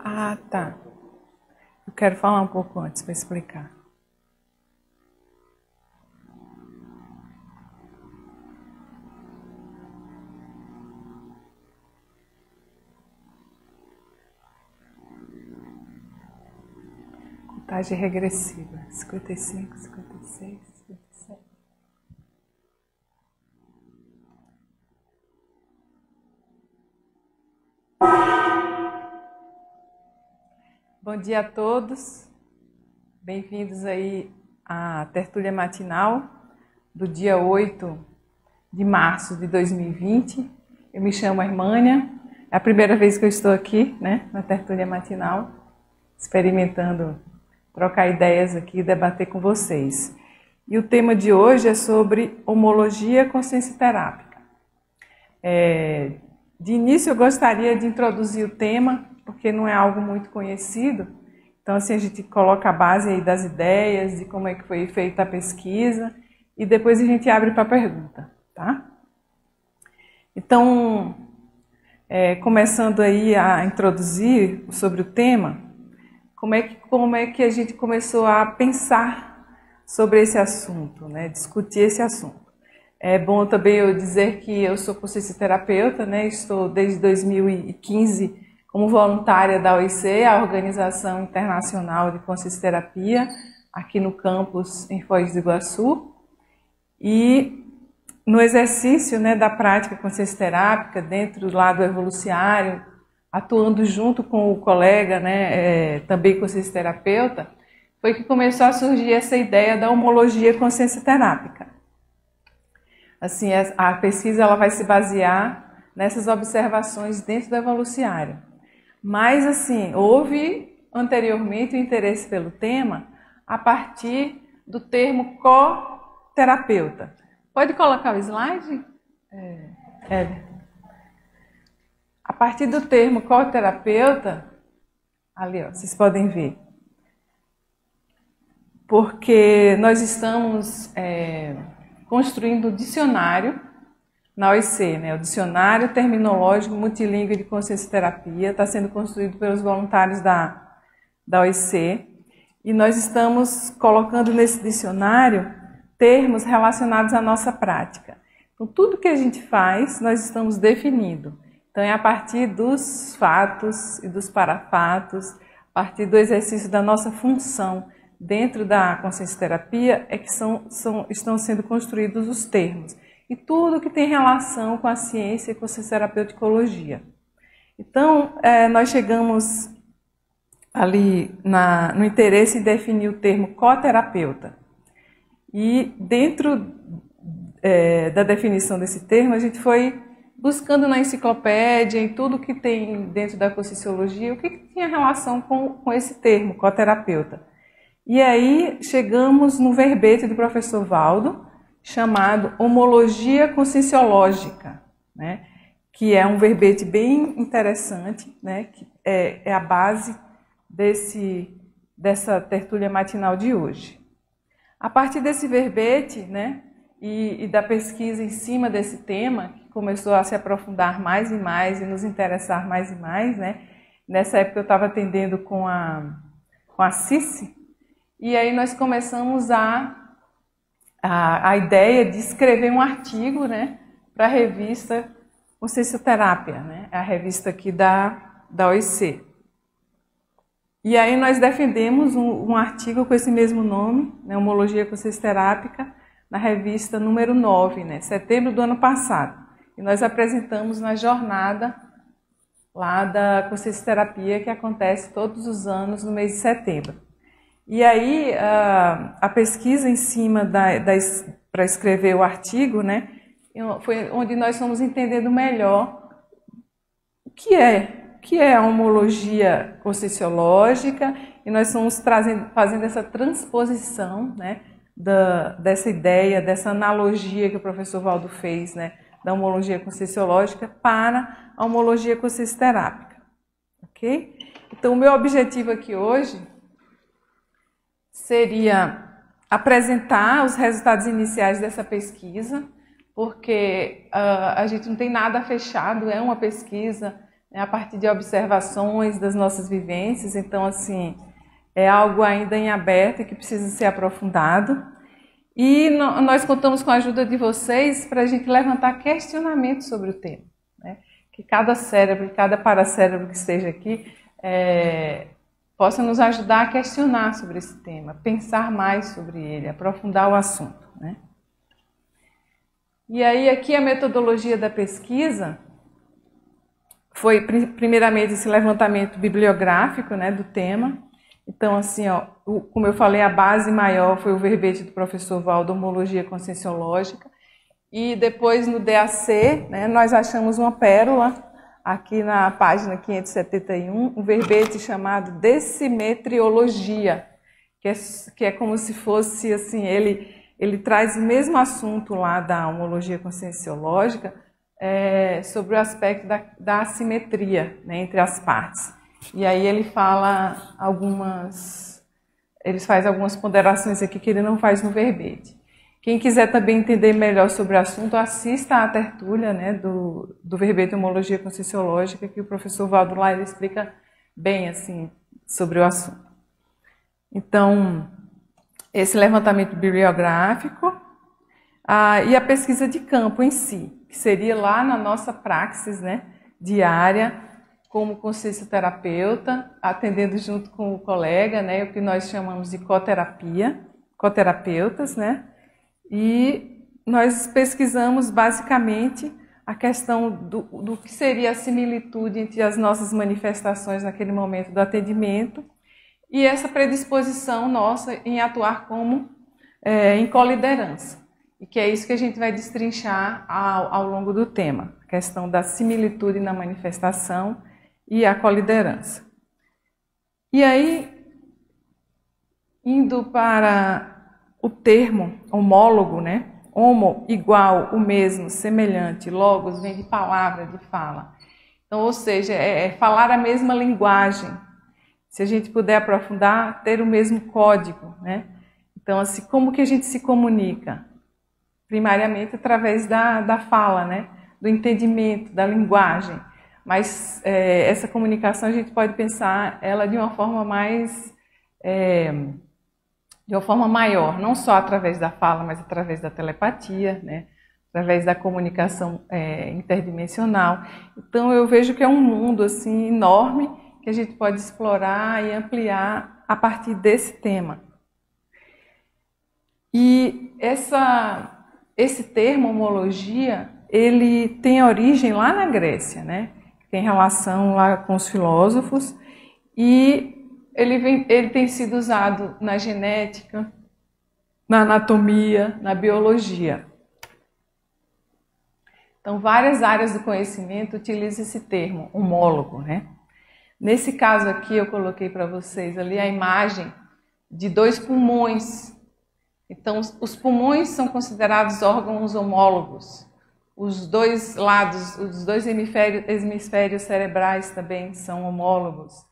Ah, tá. Eu quero falar um pouco antes para explicar. Contagem regressiva. 55, 56, 57. Bom dia a todos. Bem-vindos aí à tertúlia matinal do dia 8 de março de 2020. Eu me chamo Hermânia. É a primeira vez que eu estou aqui, né, na tertúlia matinal, experimentando trocar ideias aqui debater com vocês. E o tema de hoje é sobre homologia consciência terápica. É, de início, eu gostaria de introduzir o tema, porque não é algo muito conhecido. Então, assim, a gente coloca a base aí das ideias, de como é que foi feita a pesquisa, e depois a gente abre para a pergunta, tá? Então, é, começando aí a introduzir sobre o tema, como é que, como é que a gente começou a pensar sobre esse assunto, né? discutir esse assunto. É bom também eu dizer que eu sou terapeuta, né? estou desde 2015 como voluntária da OIC, a Organização Internacional de Consciencioterapia, aqui no campus em Foz do Iguaçu. E no exercício né, da prática consciencioterápica, dentro do lado evoluciário, atuando junto com o colega, né, é, também consciencioterapeuta, foi que começou a surgir essa ideia da homologia consciência terápica. Assim, a pesquisa ela vai se basear nessas observações dentro do evoluciário. Mas, assim, houve anteriormente o interesse pelo tema a partir do termo co-terapeuta. Pode colocar o slide? É, é. A partir do termo co-terapeuta, ali, ó, vocês podem ver. Porque nós estamos é, construindo um dicionário na OIC, né? o Dicionário Terminológico Multilingüe de Consciência Terapia, está sendo construído pelos voluntários da, da OIC, e nós estamos colocando nesse dicionário termos relacionados à nossa prática. Então, tudo que a gente faz, nós estamos definindo. Então, é a partir dos fatos e dos parafatos, a partir do exercício da nossa função dentro da consciência terapia, é que são, são, estão sendo construídos os termos. E tudo que tem relação com a ciência e com a terapeuticologia. Então, é, nós chegamos ali na, no interesse em definir o termo coterapeuta. E dentro é, da definição desse termo, a gente foi buscando na enciclopédia, em tudo que tem dentro da Conscienciologia, o que, que tinha relação com, com esse termo, coterapeuta. E aí chegamos no verbete do professor Valdo, chamado Homologia Conscienciológica, né? que é um verbete bem interessante, né? que é, é a base desse, dessa tertúlia matinal de hoje. A partir desse verbete né? e, e da pesquisa em cima desse tema, começou a se aprofundar mais e mais e nos interessar mais e mais, né? Nessa época eu estava atendendo com a, com a Cici, e aí nós começamos a, a, a ideia de escrever um artigo, né? Para a revista Consciencioterapia, né? É a revista aqui da, da OIC. E aí nós defendemos um, um artigo com esse mesmo nome, né? Homologia Consciencioterápica, na revista número 9, né? Setembro do ano passado. E nós apresentamos na jornada lá da consciencioterapia que acontece todos os anos no mês de setembro. E aí a, a pesquisa em cima da, da para escrever o artigo, né, foi onde nós fomos entendendo melhor o que é, o que é a homologia conscienciológica e nós fomos trazendo, fazendo essa transposição, né, da, dessa ideia, dessa analogia que o professor Valdo fez, né, da homologia conscienciológica para a homologia consciencioterápica. Ok? Então, o meu objetivo aqui hoje seria apresentar os resultados iniciais dessa pesquisa, porque uh, a gente não tem nada fechado, é uma pesquisa né, a partir de observações das nossas vivências, então, assim, é algo ainda em aberto e que precisa ser aprofundado. E no, nós contamos com a ajuda de vocês para a gente levantar questionamentos sobre o tema. Né? Que cada cérebro, cada paracérebro que esteja aqui é, possa nos ajudar a questionar sobre esse tema, pensar mais sobre ele, aprofundar o assunto. Né? E aí, aqui a metodologia da pesquisa foi, primeiramente, esse levantamento bibliográfico né, do tema. Então, assim, ó, como eu falei, a base maior foi o verbete do professor Valdo, Homologia Conscienciológica. E depois, no DAC, né, nós achamos uma pérola, aqui na página 571, um verbete chamado Decimetriologia, que é, que é como se fosse, assim, ele ele traz o mesmo assunto lá da homologia conscienciológica é, sobre o aspecto da, da assimetria né, entre as partes. E aí ele fala algumas, eles faz algumas ponderações aqui que ele não faz no verbete. Quem quiser também entender melhor sobre o assunto, assista à tertúlia né, do, do verbete Homologia Conscienciológica, que o professor Valdo lá explica bem assim sobre o assunto. Então, esse levantamento bibliográfico ah, e a pesquisa de campo em si, que seria lá na nossa praxis né, diária, como consciencioterapeuta, atendendo junto com o colega, né, o que nós chamamos de coterapia, coterapeutas, né, e nós pesquisamos basicamente a questão do, do que seria a similitude entre as nossas manifestações naquele momento do atendimento e essa predisposição nossa em atuar como é, em coliderança. E que é isso que a gente vai destrinchar ao, ao longo do tema, a questão da similitude na manifestação e a coliderança. E aí, indo para o termo homólogo, né? Homo, igual, o mesmo, semelhante, logos, vem de palavra, de fala. Então, ou seja, é, é falar a mesma linguagem, se a gente puder aprofundar, ter o mesmo código, né? Então, assim, como que a gente se comunica? Primariamente através da, da fala, né? Do entendimento, da linguagem. Mas é, essa comunicação a gente pode pensar ela de uma forma mais... É, de uma forma maior, não só através da fala, mas através da telepatia, né? através da comunicação é, interdimensional. Então eu vejo que é um mundo assim enorme que a gente pode explorar e ampliar a partir desse tema. E essa, esse termo homologia, ele tem origem lá na Grécia, né? Tem relação lá com os filósofos e ele, vem, ele tem sido usado na genética, na anatomia, na biologia. Então, várias áreas do conhecimento utilizam esse termo, homólogo, né? Nesse caso aqui, eu coloquei para vocês ali a imagem de dois pulmões. Então, os pulmões são considerados órgãos homólogos. Os dois lados, os dois hemisférios, hemisférios cerebrais também são homólogos.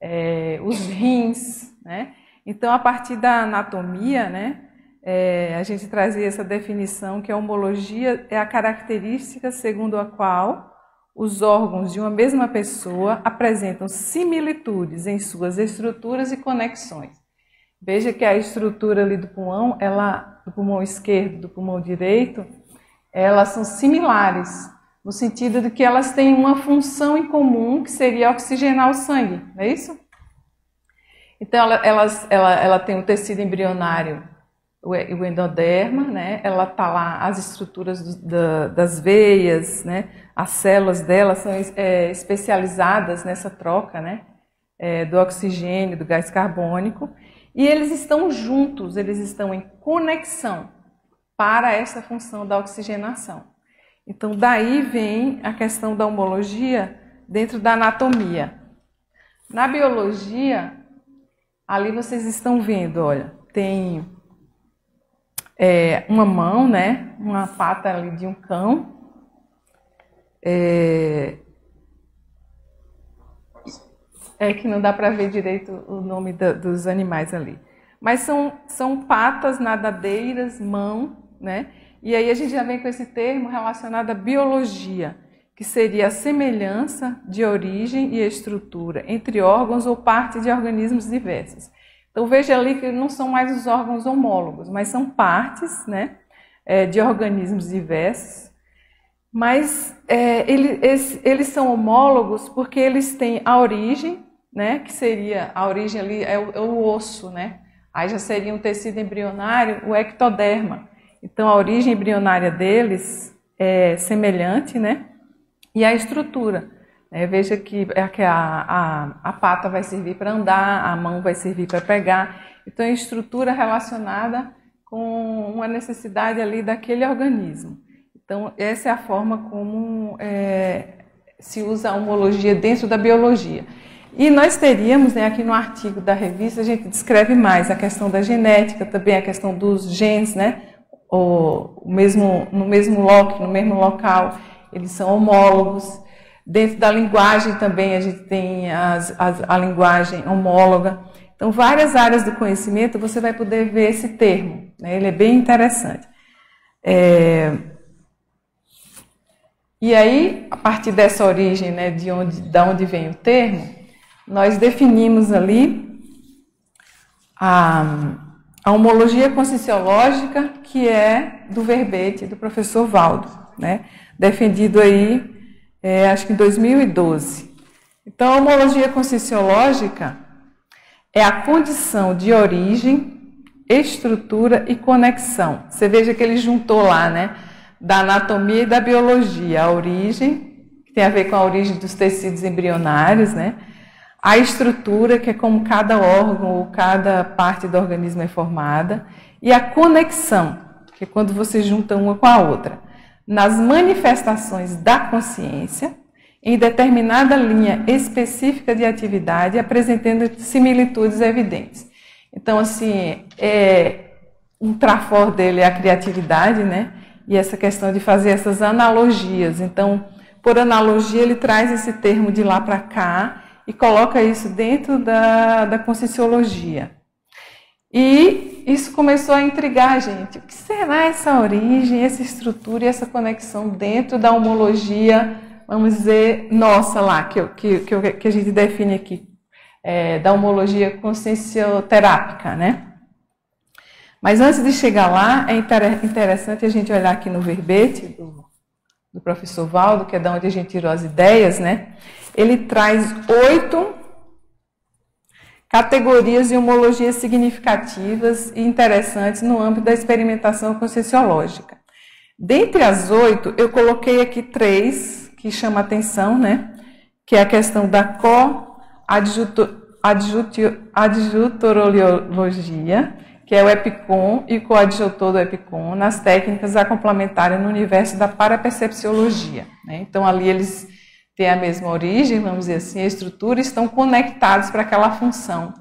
É, os rins, né? Então, a partir da anatomia, né, é, a gente trazia essa definição que a homologia é a característica segundo a qual os órgãos de uma mesma pessoa apresentam similitudes em suas estruturas e conexões. Veja que a estrutura ali do pulmão, ela, do pulmão esquerdo, do pulmão direito, elas são similares, no sentido de que elas têm uma função em comum, que seria oxigenar o sangue, não é isso? Então, ela, elas, ela, ela tem um tecido embrionário o endoderma, né? Ela tá lá, as estruturas do, da, das veias, né? As células dela são é, especializadas nessa troca, né? É, do oxigênio, do gás carbônico, e eles estão juntos, eles estão em conexão para essa função da oxigenação. Então, daí vem a questão da homologia dentro da anatomia. Na biologia, ali vocês estão vendo, olha, tem é, uma mão, né? Uma pata ali de um cão. É, é que não dá para ver direito o nome da, dos animais ali. Mas são, são patas nadadeiras, mão, né? E aí a gente já vem com esse termo relacionado à biologia, que seria a semelhança de origem e estrutura entre órgãos ou parte de organismos diversos. Então veja ali que não são mais os órgãos homólogos, mas são partes né, é, de organismos diversos. Mas é, ele, eles, eles são homólogos porque eles têm a origem, né, que seria a origem ali é o, é o osso, né? Aí já seria um tecido embrionário, o ectoderma. Então a origem embrionária deles é semelhante, né? E a estrutura. Né? Veja que, é que a, a, a pata vai servir para andar, a mão vai servir para pegar. Então é estrutura relacionada com uma necessidade ali daquele organismo. Então essa é a forma como é, se usa a homologia dentro da biologia. E nós teríamos, né, aqui no artigo da revista, a gente descreve mais a questão da genética, também a questão dos genes, né, o mesmo, no mesmo no mesmo local, eles são homólogos. Dentro da linguagem também a gente tem as, as, a linguagem homóloga. Então, várias áreas do conhecimento você vai poder ver esse termo, né, ele é bem interessante. É... E aí, a partir dessa origem, né, de onde, da onde vem o termo, nós definimos ali a, a homologia conscienciológica, que é do verbete do professor Valdo, né? defendido aí, é, acho que em 2012. Então, a homologia conscienciológica é a condição de origem, estrutura e conexão. Você veja que ele juntou lá, né? Da anatomia e da biologia, a origem, que tem a ver com a origem dos tecidos embrionários, né? A estrutura, que é como cada órgão ou cada parte do organismo é formada, e a conexão, que é quando você junta uma com a outra, nas manifestações da consciência, em determinada linha específica de atividade, apresentando similitudes evidentes. Então, assim, é, um trafor dele é a criatividade, né? E essa questão de fazer essas analogias. Então, por analogia, ele traz esse termo de lá para cá e coloca isso dentro da, da conscienciologia. E isso começou a intrigar a gente. O que será essa origem, essa estrutura e essa conexão dentro da homologia, vamos dizer, nossa lá, que, que, que, a gente define aqui, é, da homologia consciencioterápica, né? Mas antes de chegar lá, é interessante a gente olhar aqui no verbete do, do professor Valdo, que é da onde a gente tirou as ideias, né? Ele traz oito categorias de homologias significativas e interessantes no âmbito da experimentação conscienciológica. Dentre as oito, eu coloquei aqui três que chamam atenção, né? Que é a questão da coadjutorologia, que é o EPICOM e coadjutor do EPICOM, nas técnicas a complementarem no universo da parapercepciologia. Né? Então, ali eles têm a mesma origem, vamos dizer assim, a estrutura, estão conectados para aquela função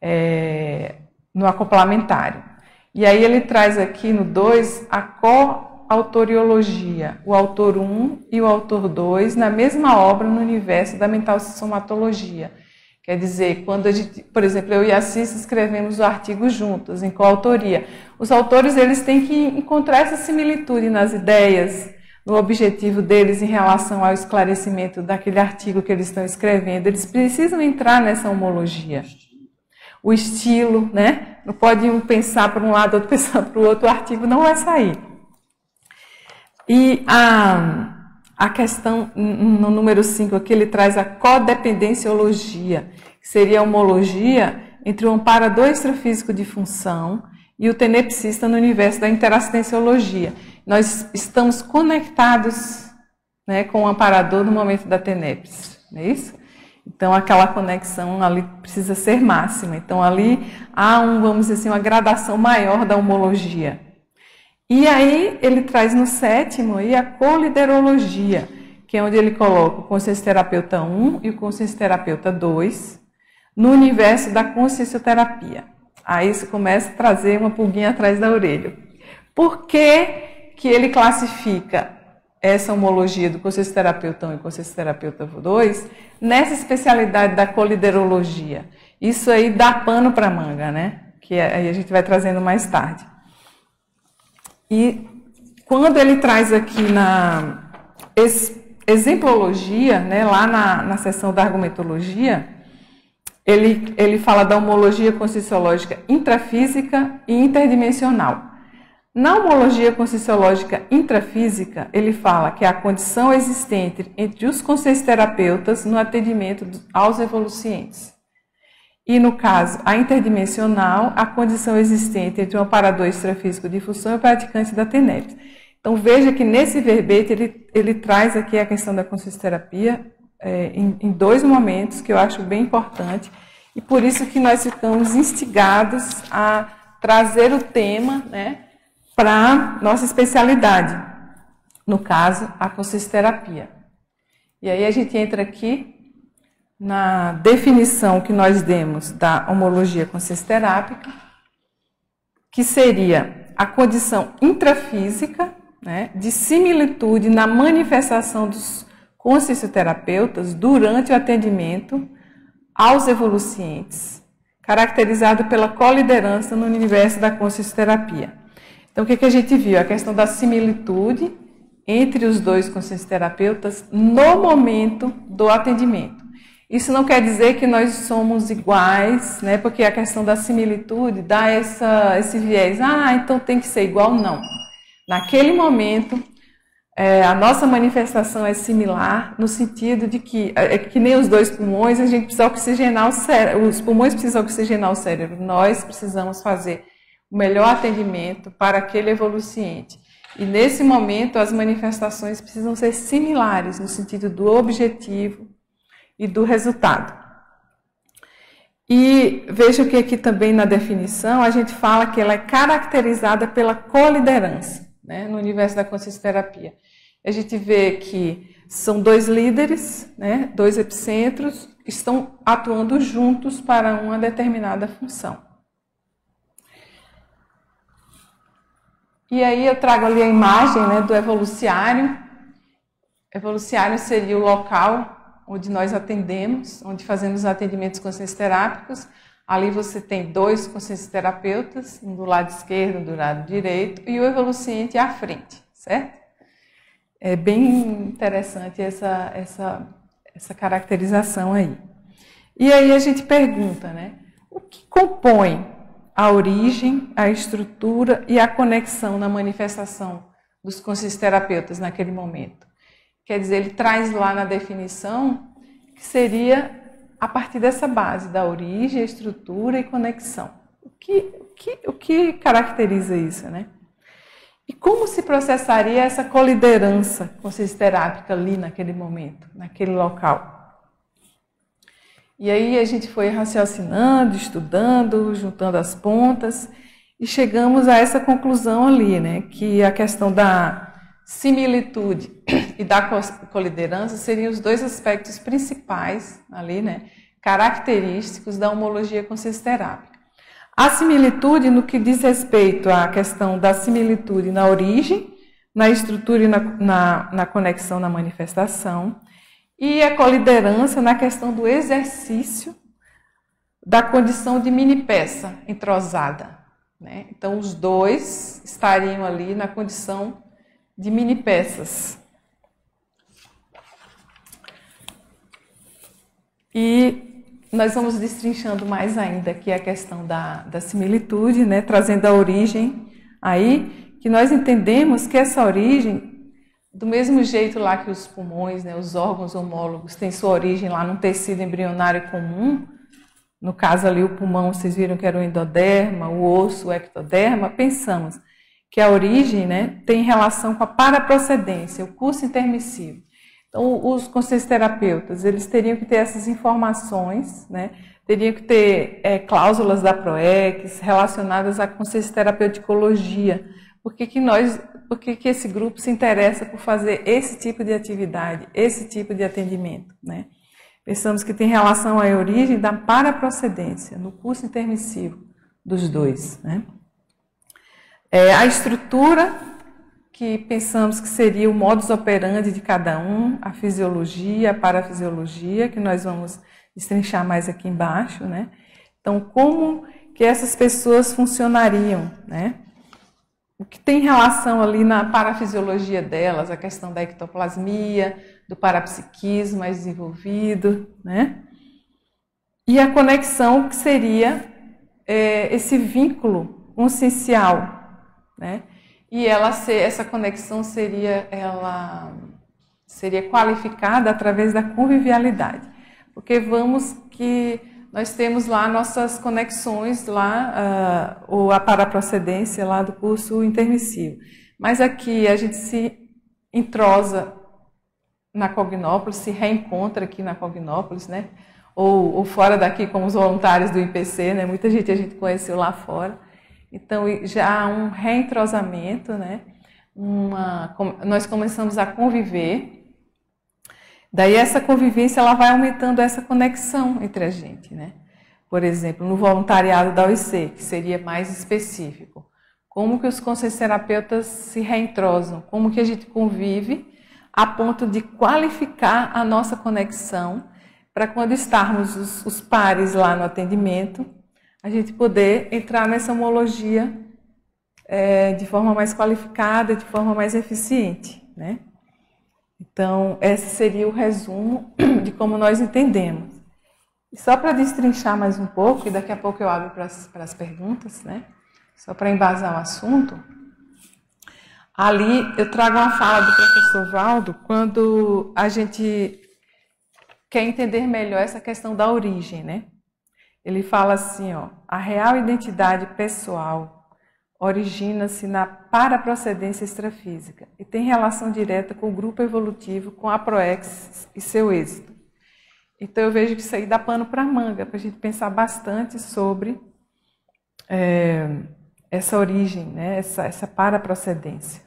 é, no acoplamentário. E aí ele traz aqui no 2 a coautoriologia, o autor 1 um e o autor 2 na mesma obra no universo da mental somatologia. Quer dizer, quando gente, por exemplo, eu e a Cis escrevemos o artigo juntos, em coautoria, os autores eles têm que encontrar essa similitude nas ideias, no objetivo deles em relação ao esclarecimento daquele artigo que eles estão escrevendo. Eles precisam entrar nessa homologia. O estilo, né? Não pode um pensar para um lado, outro pensar para o outro, o artigo não vai sair. E a, a questão no número 5 aqui, ele traz a codependenciologia, que seria a homologia entre o amparador extrafísico de função e o tenepsista no universo da interassistenciologia nós estamos conectados né, com o amparador no momento da tenepse, não é isso? Então aquela conexão ali precisa ser máxima. Então ali há um, vamos dizer assim, uma gradação maior da homologia. E aí ele traz no sétimo aí a coliderologia, que é onde ele coloca o consciência terapeuta 1 e o consciência terapeuta 2 no universo da consciencioterapia. Aí isso começa a trazer uma pulguinha atrás da orelha. Por que que ele classifica essa homologia do terapeuta 1 e terapeuta 2 nessa especialidade da coliderologia. Isso aí dá pano para manga, né? Que aí a gente vai trazendo mais tarde. E quando ele traz aqui na exemplologia, né, lá na, na seção da argumentologia, ele, ele fala da homologia conscienciológica intrafísica e interdimensional. Na homologia conscienciológica intrafísica, ele fala que é a condição existente entre os terapeutas no atendimento aos evolucientes. E no caso, a interdimensional, a condição existente entre um operador extrafísico de função e o praticante da TENEPS. Então veja que nesse verbete ele, ele traz aqui a questão da consciencioterapia é, em, em dois momentos que eu acho bem importante e por isso que nós ficamos instigados a trazer o tema né, para nossa especialidade, no caso, a consciencioterapia. E aí a gente entra aqui na definição que nós demos da homologia consciencioterápica, que seria a condição intrafísica né, de similitude na manifestação dos consciencioterapeutas durante o atendimento aos evolucientes, caracterizado pela coliderança no universo da consciencioterapia. Então, o que, que a gente viu? A questão da similitude entre os dois consciencioterapeutas no momento do atendimento. Isso não quer dizer que nós somos iguais, né? Porque a questão da similitude dá essa, esse viés. Ah, então tem que ser igual. Não. Naquele momento, é, a nossa manifestação é similar no sentido de que, é, é que nem os dois pulmões, a gente precisa oxigenar o cérebro, os pulmões precisam oxigenar o cérebro, nós precisamos fazer o melhor atendimento para aquele evoluciente. E nesse momento as manifestações precisam ser similares no sentido do objetivo e do resultado. E veja que aqui também na definição a gente fala que ela é caracterizada pela coliderança né, no universo da consciencioterapia. A gente vê que são dois líderes, né, dois epicentros, que estão atuando juntos para uma determinada função. E aí eu trago ali a imagem né, do evoluciário. Evoluciário seria o local onde nós atendemos, onde fazemos atendimentos consciencioterápicos, Ali você tem dois consciencioterapeutas, um do lado esquerdo, um do lado direito, e o evoluciente à frente, certo? É bem interessante essa, essa, essa caracterização aí. E aí a gente pergunta, né? O que compõe a origem, a estrutura e a conexão na manifestação dos consciencioterapeutas naquele momento? Quer dizer, ele traz lá na definição que seria a partir dessa base da origem, estrutura e conexão. O que, o que, o que caracteriza isso, né? E como se processaria essa coliderança consciencioterápica ali naquele momento, naquele local? E aí a gente foi raciocinando, estudando, juntando as pontas e chegamos a essa conclusão ali, né? Que a questão da similitude e da coliderança seriam os dois aspectos principais ali, né, característicos da homologia consciencioterápica. A similitude no que diz respeito à questão da similitude na origem, na estrutura e na, na, na conexão na manifestação, e a coliderança na questão do exercício da condição de mini peça entrosada. Né? Então, os dois estariam ali na condição de mini peças. E nós vamos destrinchando mais ainda aqui a questão da, da similitude, né, trazendo a origem aí, que nós entendemos que essa origem, do mesmo jeito lá que os pulmões, né, os órgãos homólogos têm sua origem lá num tecido embrionário comum, no caso ali o pulmão, vocês viram que era o endoderma, o osso, o ectoderma, pensamos que a origem né, tem relação com a paraprocedência, o curso intermissivo. Então, os consciencioterapeutas, eles teriam que ter essas informações, né, teriam que ter é, cláusulas da PROEX relacionadas à consciencioterapeuticologia. Por que, que nós, por que, que esse grupo se interessa por fazer esse tipo de atividade, esse tipo de atendimento? Né? Pensamos que tem relação à origem da paraprocedência, no curso intermissivo dos dois. Né? É, a estrutura, que pensamos que seria o modus operandi de cada um, a fisiologia, a parafisiologia, que nós vamos destrinchar mais aqui embaixo, né? Então, como que essas pessoas funcionariam, né? o que tem relação ali na parafisiologia delas, a questão da ectoplasmia, do parapsiquismo mais desenvolvido, né? E a conexão que seria é, esse vínculo consciencial, né? E ela ser, essa conexão seria ela seria qualificada através da convivialidade, porque vamos que nós temos lá nossas conexões lá, uh, ou a paraprocedência lá do curso intermissivo. Mas aqui a gente se entrosa na Cognópolis, se reencontra aqui na Cognópolis, né? Ou, ou fora daqui com os voluntários do IPC, né? Muita gente a gente conheceu lá fora. Então já há um reentrosamento, né? Uma, nós começamos a conviver Daí essa convivência ela vai aumentando essa conexão entre a gente, né? Por exemplo, no voluntariado da OIC, que seria mais específico, como que os terapeutas se reentrosam, como que a gente convive a ponto de qualificar a nossa conexão para quando estarmos os, os, pares lá no atendimento, a gente poder entrar nessa homologia é, de forma mais qualificada, de forma mais eficiente, né? Então, esse seria o resumo de como nós entendemos. E só para destrinchar mais um pouco, e daqui a pouco eu abro para as, perguntas, né? Só para embasar o assunto. Ali eu trago uma fala do professor Valdo quando a gente quer entender melhor essa questão da origem, né? Ele fala assim, ó, a real identidade pessoal origina-se na paraprocedência extrafísica e tem relação direta com o grupo evolutivo, com a ProEx e seu êxito. Então eu vejo que isso aí dá pano para manga, para a gente pensar bastante sobre é, essa origem, né, essa, essa paraprocedência.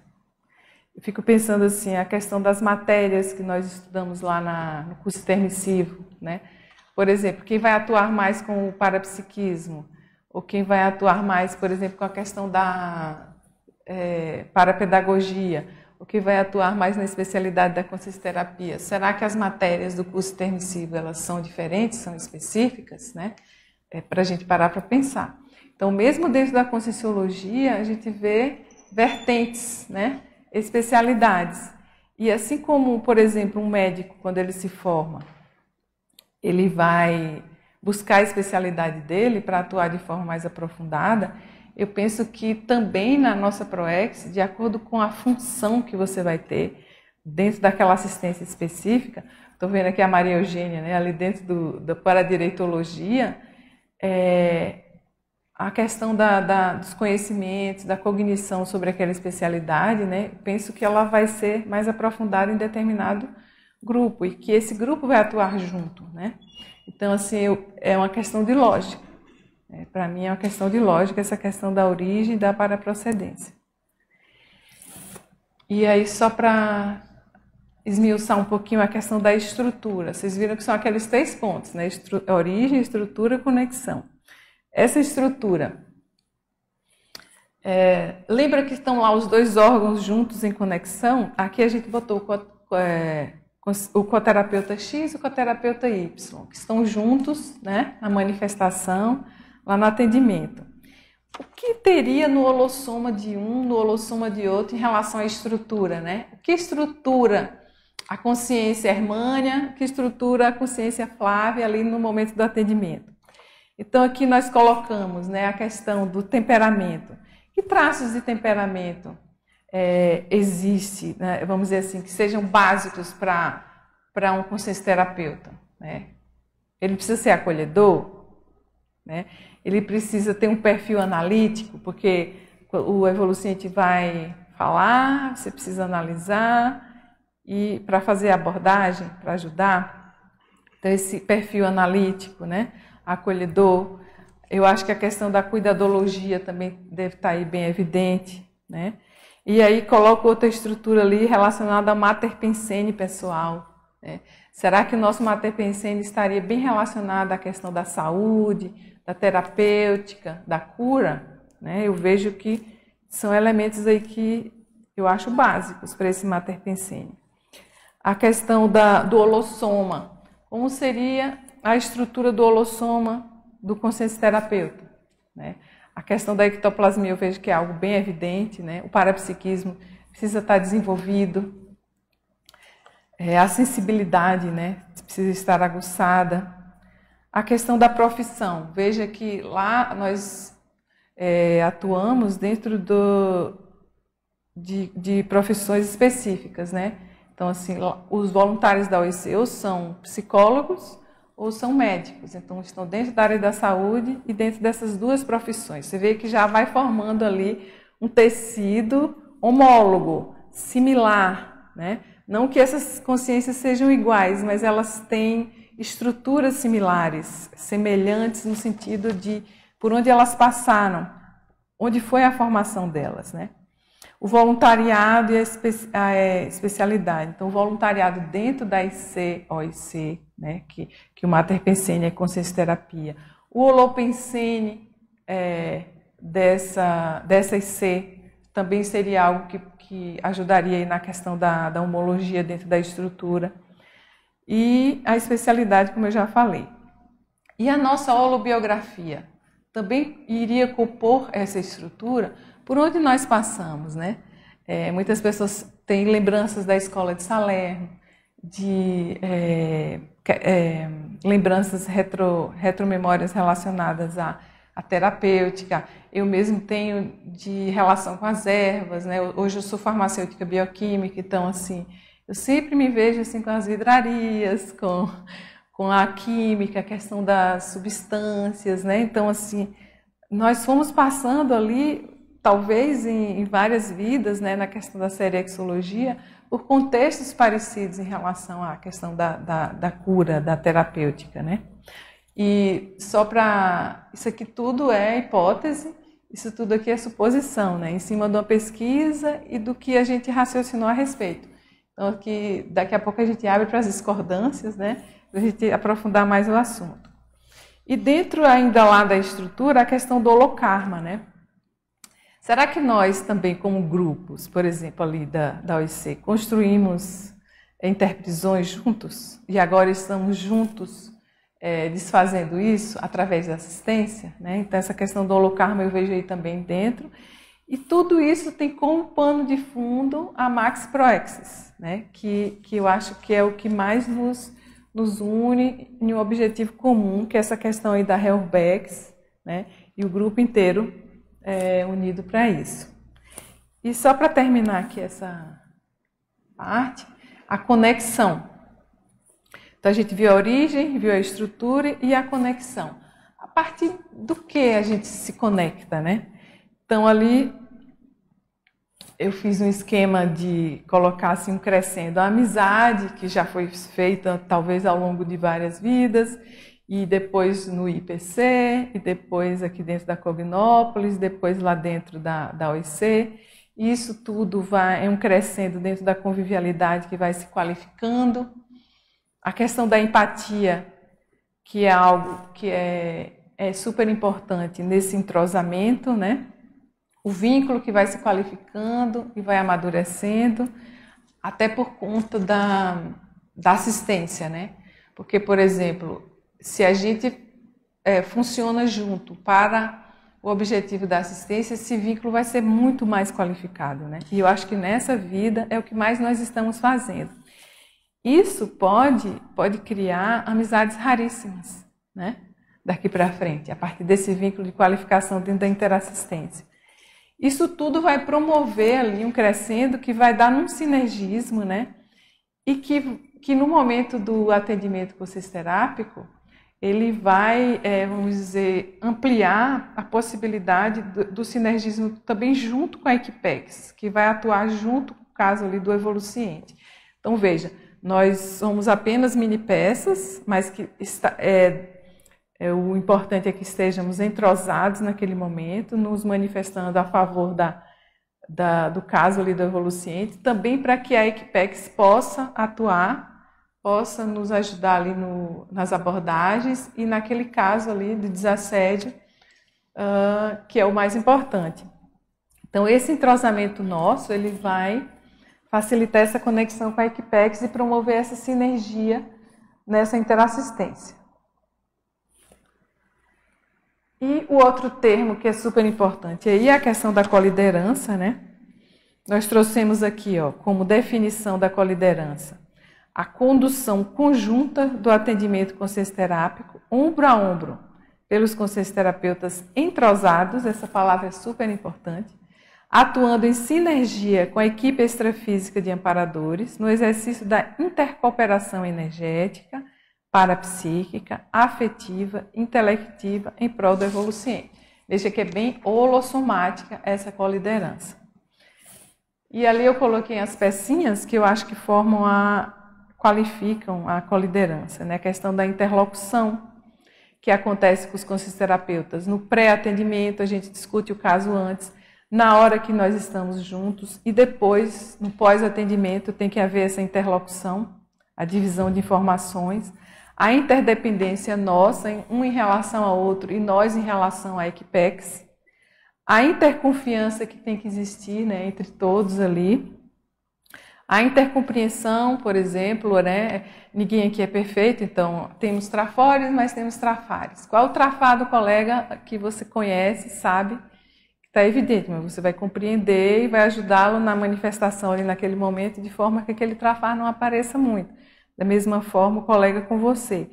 Eu fico pensando assim, a questão das matérias que nós estudamos lá na, no curso intermissivo, né? Por exemplo, quem vai atuar mais com o parapsiquismo? ou quem vai atuar mais, por exemplo, com a questão da é, parapedagogia, ou quem vai atuar mais na especialidade da consciencioterapia. Será que as matérias do curso intermissivo elas são diferentes, são específicas, né? É, para a gente parar para pensar. Então, mesmo dentro da conscienciologia, a gente vê vertentes, né? especialidades. E assim como, por exemplo, um médico, quando ele se forma, ele vai buscar a especialidade dele para atuar de forma mais aprofundada, eu penso que também na nossa ProEx, de acordo com a função que você vai ter dentro daquela assistência específica, estou vendo aqui a Maria Eugênia, né, ali dentro do, da paradireitologia, é, a questão da, da, dos conhecimentos, da cognição sobre aquela especialidade, né, penso que ela vai ser mais aprofundada em determinado grupo e que esse grupo vai atuar junto, né? Então, assim, eu, é uma questão de lógica. É, Para mim é uma questão de lógica essa questão da origem e da paraprocedência. E aí, só para esmiuçar um pouquinho a questão da estrutura. Vocês viram que são aqueles três pontos, né? Estru origem, estrutura, conexão. Essa estrutura. É, lembra que estão lá os dois órgãos juntos em conexão? Aqui a gente botou é, o coterapeuta X e o coterapeuta Y, que estão juntos né, na manifestação, lá no atendimento. O que teria no holossoma de um, no holossoma de outro em relação à estrutura? Né? O que estrutura a consciência hermânia, que estrutura a consciência Flávia ali no momento do atendimento? Então aqui nós colocamos né, a questão do temperamento. Que traços de temperamento é, existe, né, vamos dizer assim, que sejam básicos para um consciência terapeuta. Né? Ele precisa ser acolhedor, né? ele precisa ter um perfil analítico, porque o evoluciente vai falar, você precisa analisar, e para fazer a abordagem, para ajudar. Então, esse perfil analítico, né? acolhedor. Eu acho que a questão da cuidadologia também deve estar aí bem evidente, né? E aí coloco outra estrutura ali relacionada ao mater pensene pessoal. Né? Será que o nosso mater pensene estaria bem relacionado à questão da saúde, da terapêutica, da cura? Né? Eu vejo que são elementos aí que eu acho básicos para esse mater pensene. A questão da, do holossoma. Como seria a estrutura do holossoma do consciência terapeuta? Né? A questão da ectoplasmia eu vejo que é algo bem evidente, né? O parapsiquismo precisa estar desenvolvido. É, a sensibilidade, né? Precisa estar aguçada. A questão da profissão. Veja que lá nós é, atuamos dentro do, de, de profissões específicas, né? Então, assim, os voluntários da ou são psicólogos ou são médicos. Então, estão dentro da área da saúde e dentro dessas duas profissões. Você vê que já vai formando ali um tecido homólogo, similar, né? Não que essas consciências sejam iguais, mas elas têm estruturas similares, semelhantes no sentido de por onde elas passaram, onde foi a formação delas, né? O voluntariado e a, espe a é, especialidade. Então, o voluntariado dentro da IC, OIC, né, que, que o Mater Pensene é consciência terapia. O Holopensene é, dessa, dessa IC também seria algo que, que ajudaria na questão da, da homologia dentro da estrutura. E a especialidade, como eu já falei. E a nossa holobiografia também iria compor essa estrutura por onde nós passamos, né? É, muitas pessoas têm lembranças da escola de Salerno, de é, é, lembranças retro, retromemórias relacionadas à, à, terapêutica. Eu mesmo tenho de relação com as ervas, né? Hoje eu sou farmacêutica bioquímica, então assim, eu sempre me vejo assim com as vidrarias, com com a química, a questão das substâncias, né? Então assim, nós fomos passando ali talvez em, em várias vidas, né, na questão da seriexologia, por contextos parecidos em relação à questão da, da, da cura, da terapêutica, né? E só para isso aqui tudo é hipótese, isso tudo aqui é suposição, né? Em cima de uma pesquisa e do que a gente raciocinou a respeito. Então aqui daqui a pouco a gente abre para as discordâncias, né? Para a gente aprofundar mais o assunto. E dentro ainda lá da estrutura a questão do holocarma, né? Será que nós também, como grupos, por exemplo, ali da, da OIC, construímos interprisões juntos e agora estamos juntos é, desfazendo isso através da assistência? Né? Então, essa questão do holocarma eu vejo aí também dentro. E tudo isso tem como pano de fundo a Max Proexis, né? que, que eu acho que é o que mais nos, nos une em um objetivo comum, que é essa questão aí da Helbex, né? e o grupo inteiro é, unido para isso. E só para terminar aqui essa parte, a conexão. Então a gente viu a origem, viu a estrutura e a conexão. A partir do que a gente se conecta, né? Então ali eu fiz um esquema de colocar assim um crescendo a amizade que já foi feita talvez ao longo de várias vidas e depois no IPC, e depois aqui dentro da Cognópolis, depois lá dentro da, da OIC. Isso tudo vai, é um crescendo dentro da convivialidade que vai se qualificando. A questão da empatia, que é algo que é, é super importante nesse entrosamento, né? O vínculo que vai se qualificando e vai amadurecendo, até por conta da, da assistência, né? Porque, por exemplo, se a gente é, funciona junto para o objetivo da assistência, esse vínculo vai ser muito mais qualificado, né? E eu acho que nessa vida é o que mais nós estamos fazendo. Isso pode pode criar amizades raríssimas, né? Daqui para frente, a partir desse vínculo de qualificação dentro da interassistência. Isso tudo vai promover ali um crescendo que vai dar um sinergismo, né? E que, que no momento do atendimento terápico ele vai, é, vamos dizer, ampliar a possibilidade do, do, sinergismo também junto com a Equipex, que vai atuar junto com o caso ali do evoluciente. Então, veja, nós somos apenas mini peças, mas que está, é, é, o importante é que estejamos entrosados naquele momento, nos manifestando a favor da, da, do caso ali do evoluciente, também para que a Equipex possa atuar possa nos ajudar ali no, nas abordagens e naquele caso ali de desassédio, uh, que é o mais importante. Então, esse entrosamento nosso, ele vai facilitar essa conexão com a Equipex e promover essa sinergia nessa interassistência. E o outro termo que é super importante aí é a questão da coliderança, né? Nós trouxemos aqui, ó, como definição da coliderança, a condução conjunta do atendimento consciencioterápico, ombro a ombro, pelos consciencioterapeutas entrosados, essa palavra é super importante, atuando em sinergia com a equipe extrafísica de amparadores, no exercício da intercooperação energética, parapsíquica, afetiva, intelectiva em prol do evoluciente. Veja que é bem holossomática essa coliderança. E ali eu coloquei as pecinhas que eu acho que formam a qualificam a coliderança, né? A questão da interlocução que acontece com os conselhos No pré-atendimento, a gente discute o caso antes, na hora que nós estamos juntos e depois, no pós-atendimento, tem que haver essa interlocução, a divisão de informações a interdependência nossa, um em relação ao outro e nós em relação à Equipex, a interconfiança que tem que existir né, entre todos ali, a intercompreensão, por exemplo, né, ninguém aqui é perfeito, então temos trafores, mas temos trafares. Qual o trafar do colega que você conhece, sabe, está evidente, mas você vai compreender e vai ajudá-lo na manifestação ali naquele momento, de forma que aquele trafar não apareça muito. Da mesma forma, o colega com você.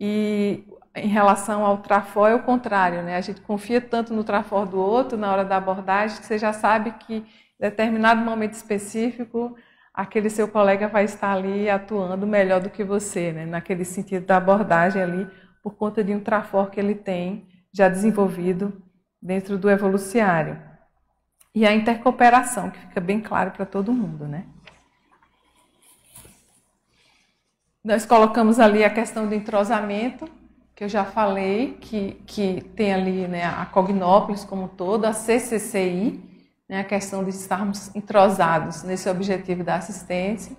E em relação ao trafor é o contrário, né? A gente confia tanto no trafor do outro na hora da abordagem que você já sabe que em determinado momento específico aquele seu colega vai estar ali atuando melhor do que você, né? Naquele sentido da abordagem ali, por conta de um trafor que ele tem já desenvolvido dentro do evoluciário. E a intercooperação, que fica bem claro para todo mundo, né? Nós colocamos ali a questão do entrosamento, que eu já falei, que, que tem ali né, a Cognópolis como todo, a CCCI, né, a questão de estarmos entrosados nesse objetivo da assistência,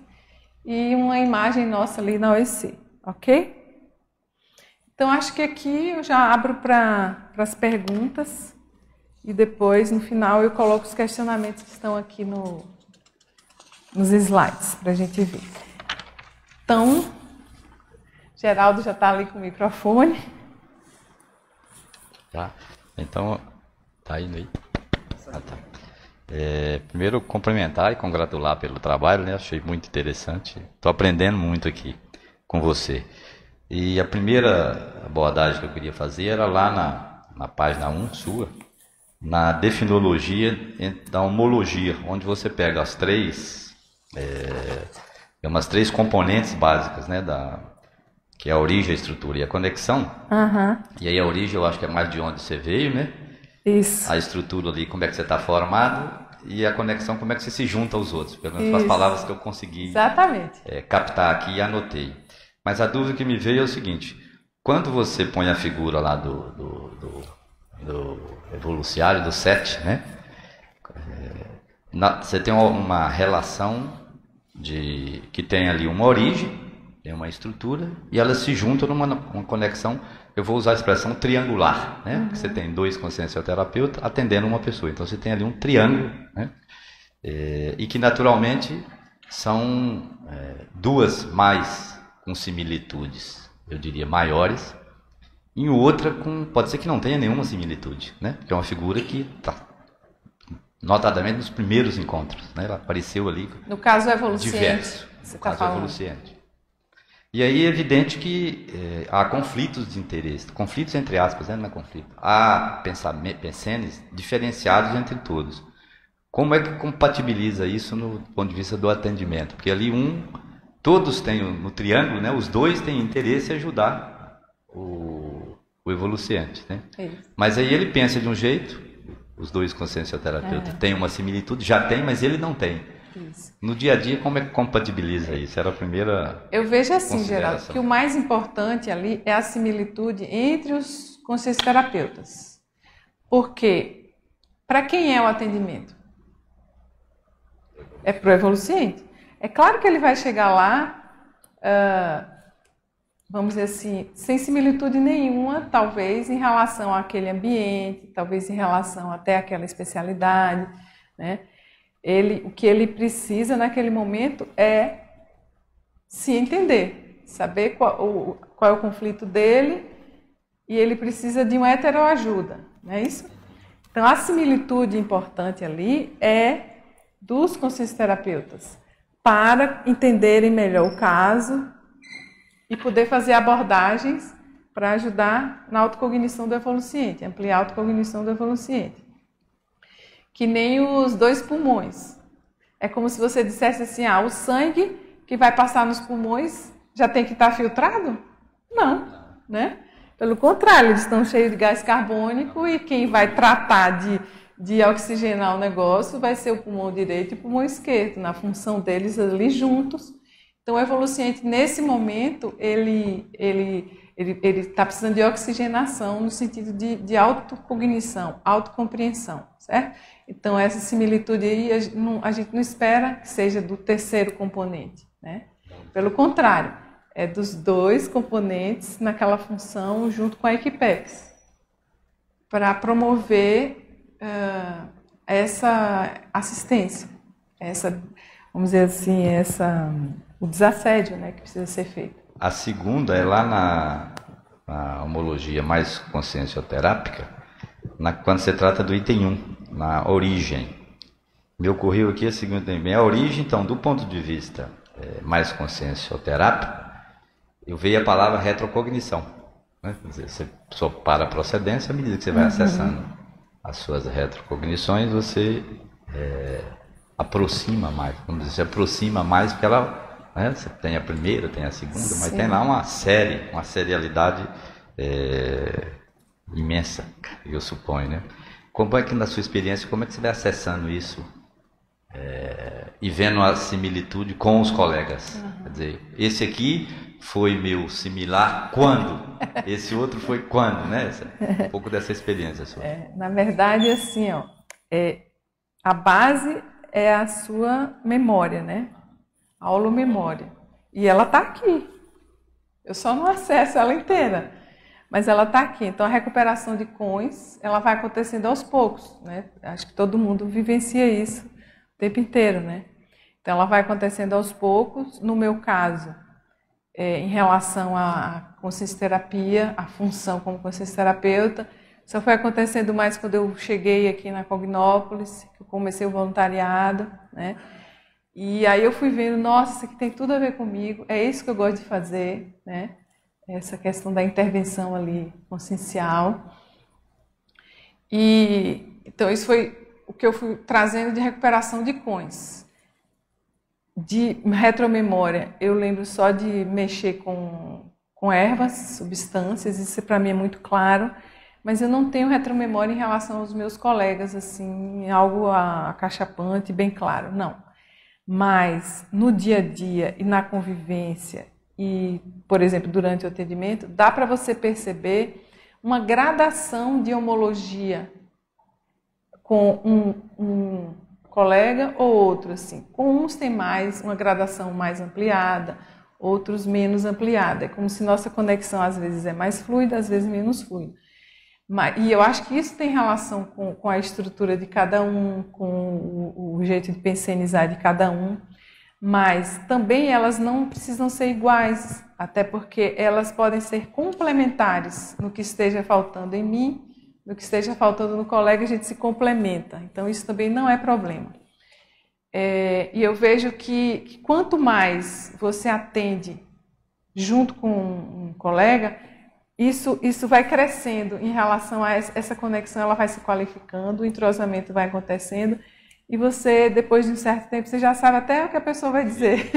e uma imagem nossa ali na OEC, ok? Então, acho que aqui eu já abro para as perguntas e depois, no final, eu coloco os questionamentos que estão aqui no, nos slides para a gente ver. Então, Geraldo já está ali com o microfone. Tá. Então, tá indo aí. Ah, tá. É, primeiro, cumprimentar e congratular pelo trabalho, né? Achei muito interessante. Estou aprendendo muito aqui com você. E a primeira abordagem que eu queria fazer era lá na, na página 1 sua, na definologia da homologia, onde você pega as três, é, umas três componentes básicas né, da, que é a origem, a estrutura e a conexão. Uhum. E aí a origem eu acho que é mais de onde você veio, né? Isso. A estrutura ali, como é que você está formado, e a conexão, como é que você se junta aos outros. Pelo menos as palavras que eu consegui. É, captar aqui e anotei. Mas a dúvida que me veio é o seguinte: quando você põe a figura lá do, do, do, do evoluciário, do sete, né? É, na, você tem uma relação de que tem ali uma origem tem uma estrutura e elas se juntam numa uma conexão, eu vou usar a expressão triangular, né? Uhum. Você tem dois consciencioterapeutas atendendo uma pessoa, então você tem ali um triângulo, né? É, e que naturalmente são é, duas mais com similitudes, eu diria maiores, e outra com, pode ser que não tenha nenhuma similitude, né? Porque é uma figura que está notadamente nos primeiros encontros, né? Ela apareceu ali. No caso evoluciente. Diverso. Você no tá caso falando. evoluciente. E aí é evidente que é, há conflitos de interesse, conflitos entre aspas, né? não é conflito. Há pensamentos diferenciados entre todos. Como é que compatibiliza isso no ponto de vista do atendimento? Porque ali um, todos têm no triângulo, né? Os dois têm interesse em ajudar o, o evoluciante, né? Mas aí ele pensa de um jeito, os dois consciencioterapeutas é. têm uma similitude, já tem, mas ele não tem. Isso. No dia a dia, como é que compatibiliza isso? Era a primeira. Eu vejo assim, Geraldo, que o mais importante ali é a similitude entre os consciências terapeutas. Porque, para quem é o atendimento? É para o evoluciente. É claro que ele vai chegar lá, uh, vamos dizer assim, sem similitude nenhuma, talvez em relação àquele ambiente, talvez em relação até àquela especialidade, né? Ele, o que ele precisa naquele momento é se entender, saber qual, o, qual é o conflito dele e ele precisa de uma heteroajuda, não é isso? Então, a similitude importante ali é dos consciencioterapeutas para entenderem melhor o caso e poder fazer abordagens para ajudar na autocognição do evoluciente, ampliar a autocognição do evoluciente. Que nem os dois pulmões. É como se você dissesse assim: ah, o sangue que vai passar nos pulmões já tem que estar filtrado? Não, né? Pelo contrário, eles estão cheios de gás carbônico e quem vai tratar de, de oxigenar o negócio vai ser o pulmão direito e o pulmão esquerdo, na função deles ali juntos. Então, o evoluciente, nesse momento, ele ele ele está precisando de oxigenação no sentido de, de autocognição, autocompreensão, certo? Então, essa similitude aí, a gente, não, a gente não espera que seja do terceiro componente, né? Pelo contrário, é dos dois componentes naquela função junto com a Equipex, para promover uh, essa assistência, essa, vamos dizer assim, essa, o desassédio né, que precisa ser feito. A segunda é lá na, na homologia mais consciencioterápica, na, quando se trata do item 1, na origem. Me ocorreu aqui a seguinte também. A origem, então, do ponto de vista é, mais consciencioterápico, eu vejo a palavra retrocognição. Né? Dizer, você só para a procedência, à medida que você vai uhum. acessando as suas retrocognições, você é, aproxima mais, vamos dizer, se aproxima mais, porque ela né? Você tem a primeira, tem a segunda, Sim. mas tem lá uma série, uma serialidade é, imensa, eu suponho, né? Como é que na sua experiência, como é que você vai acessando isso é, e vendo a similitude com os colegas? Uhum. Quer dizer, esse aqui foi meu similar quando? Esse outro foi quando, né? Um pouco dessa experiência sua. É, na verdade, assim, ó, é, a base é a sua memória, né? aula memória. E ela está aqui. Eu só não acesso ela inteira. Mas ela está aqui. Então a recuperação de cões, ela vai acontecendo aos poucos. Né? Acho que todo mundo vivencia isso o tempo inteiro. Né? Então ela vai acontecendo aos poucos. No meu caso, é, em relação à consciência terapia, a função como consciência terapeuta, só foi acontecendo mais quando eu cheguei aqui na Cognópolis, que eu comecei o voluntariado, né? E aí eu fui vendo, nossa, isso aqui tem tudo a ver comigo, é isso que eu gosto de fazer, né? Essa questão da intervenção ali consciencial. E então isso foi o que eu fui trazendo de recuperação de cões. De retromemória, eu lembro só de mexer com, com ervas, substâncias, isso para mim é muito claro, mas eu não tenho retromemória em relação aos meus colegas, assim, algo acachapante, bem claro, não. Mas no dia a dia e na convivência e, por exemplo, durante o atendimento, dá para você perceber uma gradação de homologia com um, um colega ou outro, assim. Com uns tem mais, uma gradação mais ampliada, outros menos ampliada. É como se nossa conexão às vezes é mais fluida, às vezes menos fluida. E eu acho que isso tem relação com, com a estrutura de cada um, com o, o, jeito de pensionizar de cada um, mas também elas não precisam ser iguais, até porque elas podem ser complementares no que esteja faltando em mim, no que esteja faltando no colega, a gente se complementa. Então isso também não é problema. É, e eu vejo que, que quanto mais você atende junto com um colega, isso, isso vai crescendo em relação a essa conexão, ela vai se qualificando, o entrosamento vai acontecendo e você, depois de um certo tempo, você já sabe até o que a pessoa vai dizer,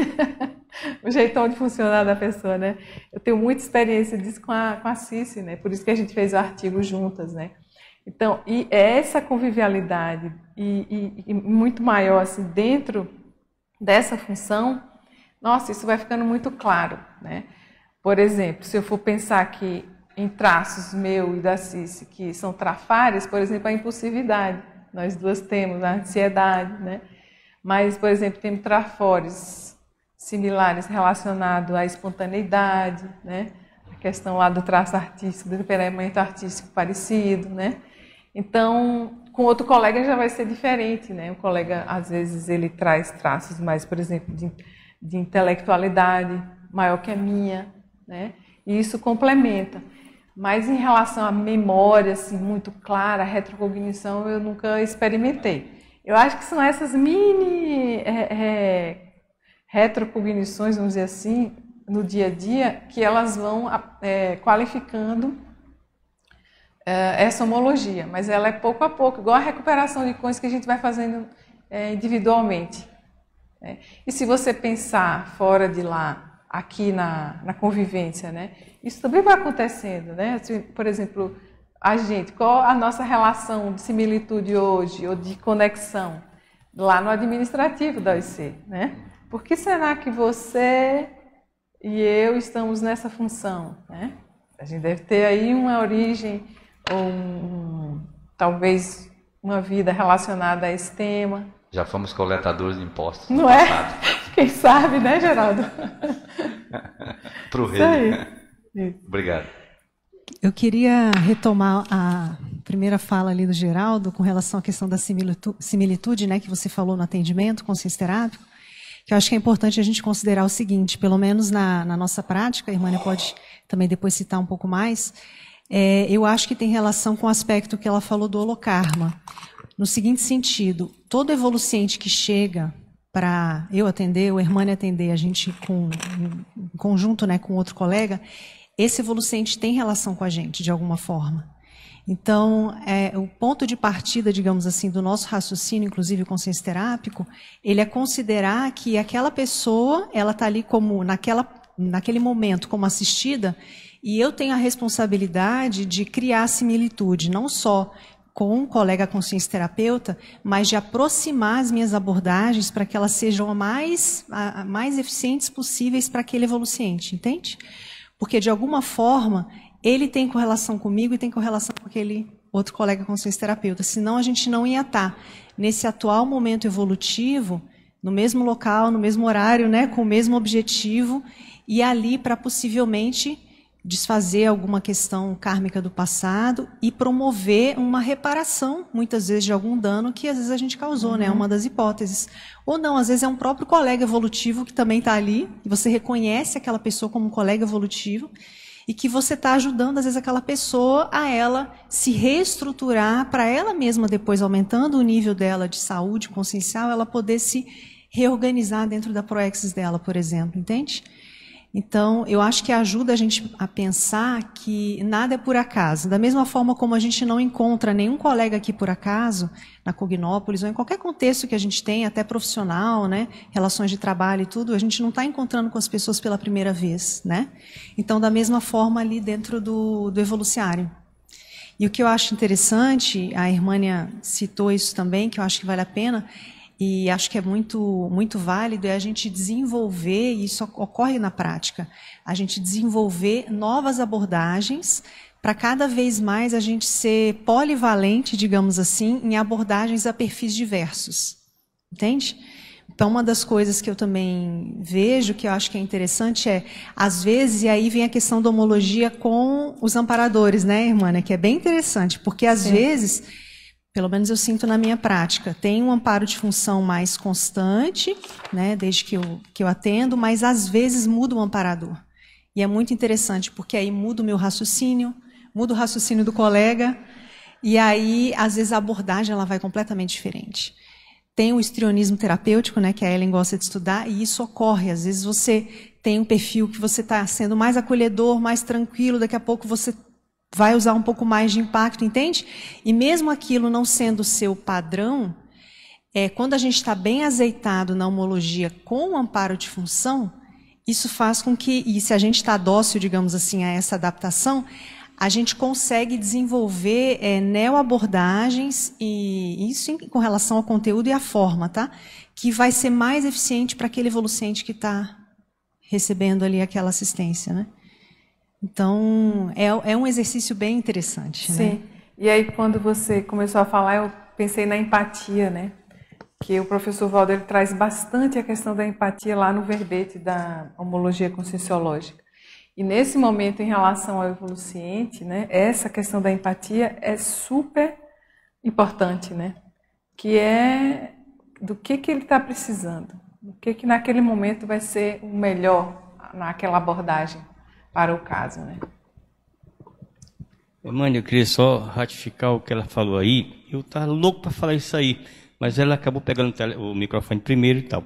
o jeitão de funcionar da pessoa, né? Eu tenho muita experiência disso com a, com a Cici, né? Por isso que a gente fez o artigo juntas, né? Então, e essa convivialidade e, e, e muito maior, assim, dentro dessa função, nossa, isso vai ficando muito claro, né? Por exemplo, se eu for pensar que em traços meu e da Cici que são trafares, por exemplo, a impulsividade. Nós duas temos a ansiedade, né? Mas, por exemplo, temos trafores similares relacionados à espontaneidade, né? A questão lá do traço artístico, do temperamento artístico parecido, né? Então, com outro colega já vai ser diferente, né? O colega, às vezes, ele traz traços mais, por exemplo, de, de intelectualidade maior que a minha, né? E isso complementa. Mas em relação à memória, assim, muito clara, retrocognição, eu nunca experimentei. Eu acho que são essas mini é, é, retrocognições, vamos dizer assim, no dia a dia, que elas vão é, qualificando é, essa homologia. Mas ela é pouco a pouco, igual a recuperação de coisas que a gente vai fazendo é, individualmente. Né? E se você pensar fora de lá, aqui na, na convivência, né? Isso também vai acontecendo, né? Por exemplo, a gente, qual a nossa relação de similitude hoje ou de conexão lá no administrativo da OIC, né? Por que será que você e eu estamos nessa função, né? A gente deve ter aí uma origem ou um, talvez uma vida relacionada a esse tema. Já fomos coletadores de impostos. Não é? Quem sabe, né, Geraldo? Para o rei. Obrigado. Eu queria retomar a primeira fala ali do Geraldo com relação à questão da similitude, né, que você falou no atendimento com o terápico, que eu acho que é importante a gente considerar o seguinte, pelo menos na, na nossa prática, a Irmânia pode também depois citar um pouco mais, é, eu acho que tem relação com o aspecto que ela falou do holocarma. No seguinte sentido, todo evoluciente que chega para eu atender, o Hermane atender, a gente com, em conjunto né, com outro colega, esse evolucente tem relação com a gente, de alguma forma. Então, é, o ponto de partida, digamos assim, do nosso raciocínio, inclusive consciência terápico, ele é considerar que aquela pessoa, ela está ali como, naquela, naquele momento, como assistida, e eu tenho a responsabilidade de criar similitude, não só com um colega consciência terapeuta, mas de aproximar as minhas abordagens para que elas sejam a mais, a, mais eficientes possíveis para aquele evoluciente, entende? Porque, de alguma forma, ele tem correlação comigo e tem correlação com aquele outro colega consciência terapeuta. Senão, a gente não ia estar nesse atual momento evolutivo, no mesmo local, no mesmo horário, né, com o mesmo objetivo, e ali para possivelmente desfazer alguma questão kármica do passado e promover uma reparação, muitas vezes, de algum dano que às vezes a gente causou, uhum. né? É uma das hipóteses. Ou não, às vezes é um próprio colega evolutivo que também está ali, e você reconhece aquela pessoa como um colega evolutivo, e que você está ajudando, às vezes, aquela pessoa a ela se reestruturar para ela mesma, depois aumentando o nível dela de saúde consciencial, ela poder se reorganizar dentro da Proexis dela, por exemplo, entende? Então, eu acho que ajuda a gente a pensar que nada é por acaso. Da mesma forma como a gente não encontra nenhum colega aqui por acaso, na Cognópolis, ou em qualquer contexto que a gente tem, até profissional, né, relações de trabalho e tudo, a gente não está encontrando com as pessoas pela primeira vez. Né? Então, da mesma forma ali dentro do, do evoluciário. E o que eu acho interessante, a Irmânia citou isso também, que eu acho que vale a pena, e acho que é muito, muito válido é a gente desenvolver, e isso ocorre na prática, a gente desenvolver novas abordagens para cada vez mais a gente ser polivalente, digamos assim, em abordagens a perfis diversos. Entende? Então, uma das coisas que eu também vejo, que eu acho que é interessante, é, às vezes, e aí vem a questão da homologia com os amparadores, né, irmã? Que é bem interessante, porque às Sim. vezes pelo menos eu sinto na minha prática, tem um amparo de função mais constante, né, desde que eu, que eu atendo, mas às vezes muda o amparador. E é muito interessante, porque aí muda o meu raciocínio, muda o raciocínio do colega, e aí, às vezes, a abordagem ela vai completamente diferente. Tem o histrionismo terapêutico, né, que a Ellen gosta de estudar, e isso ocorre. Às vezes você tem um perfil que você está sendo mais acolhedor, mais tranquilo, daqui a pouco você vai usar um pouco mais de impacto, entende? E mesmo aquilo não sendo seu padrão, é, quando a gente está bem azeitado na homologia com o amparo de função, isso faz com que, e se a gente está dócil, digamos assim, a essa adaptação, a gente consegue desenvolver é, neo-abordagens, e isso em, com relação ao conteúdo e à forma, tá? Que vai ser mais eficiente para aquele evolucente que está recebendo ali aquela assistência, né? Então, é, é um exercício bem interessante. Né? Sim. Né? E aí, quando você começou a falar, eu pensei na empatia, né? Que o professor Valder traz bastante a questão da empatia lá no verbete da homologia conscienciológica. E nesse momento, em relação ao evoluciente, né, essa questão da empatia é super importante, né? Que é do que, que ele está precisando, o que, que naquele momento vai ser o melhor naquela abordagem para o caso, né? Mãe, eu queria só ratificar o que ela falou aí. Eu estava louco para falar isso aí, mas ela acabou pegando o microfone primeiro e tal.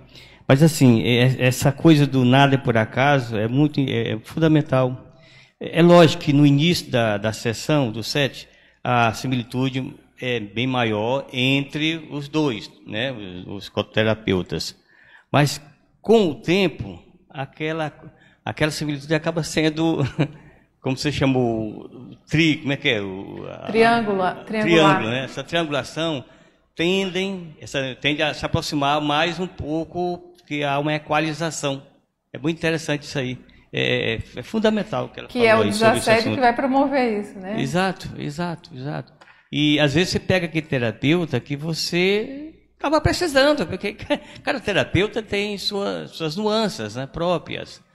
Mas assim, é, essa coisa do nada é por acaso é muito é, é fundamental. É lógico que no início da, da sessão, do set, a similitude é bem maior entre os dois, né, os, os coterapeutas. Mas com o tempo, aquela, aquela similitude acaba sendo como você chamou, tri, como é que é? O, a, triângulo, triângulo, né? Essa triangulação tendem, essa, tende a se aproximar mais um pouco, que há uma equalização. É muito interessante isso aí. É, é, é fundamental que ela Que é o desassédio que vai promover isso, né? Exato, exato, exato. E às vezes você pega aquele terapeuta que você estava precisando, porque cada terapeuta tem suas, suas nuances né, próprias.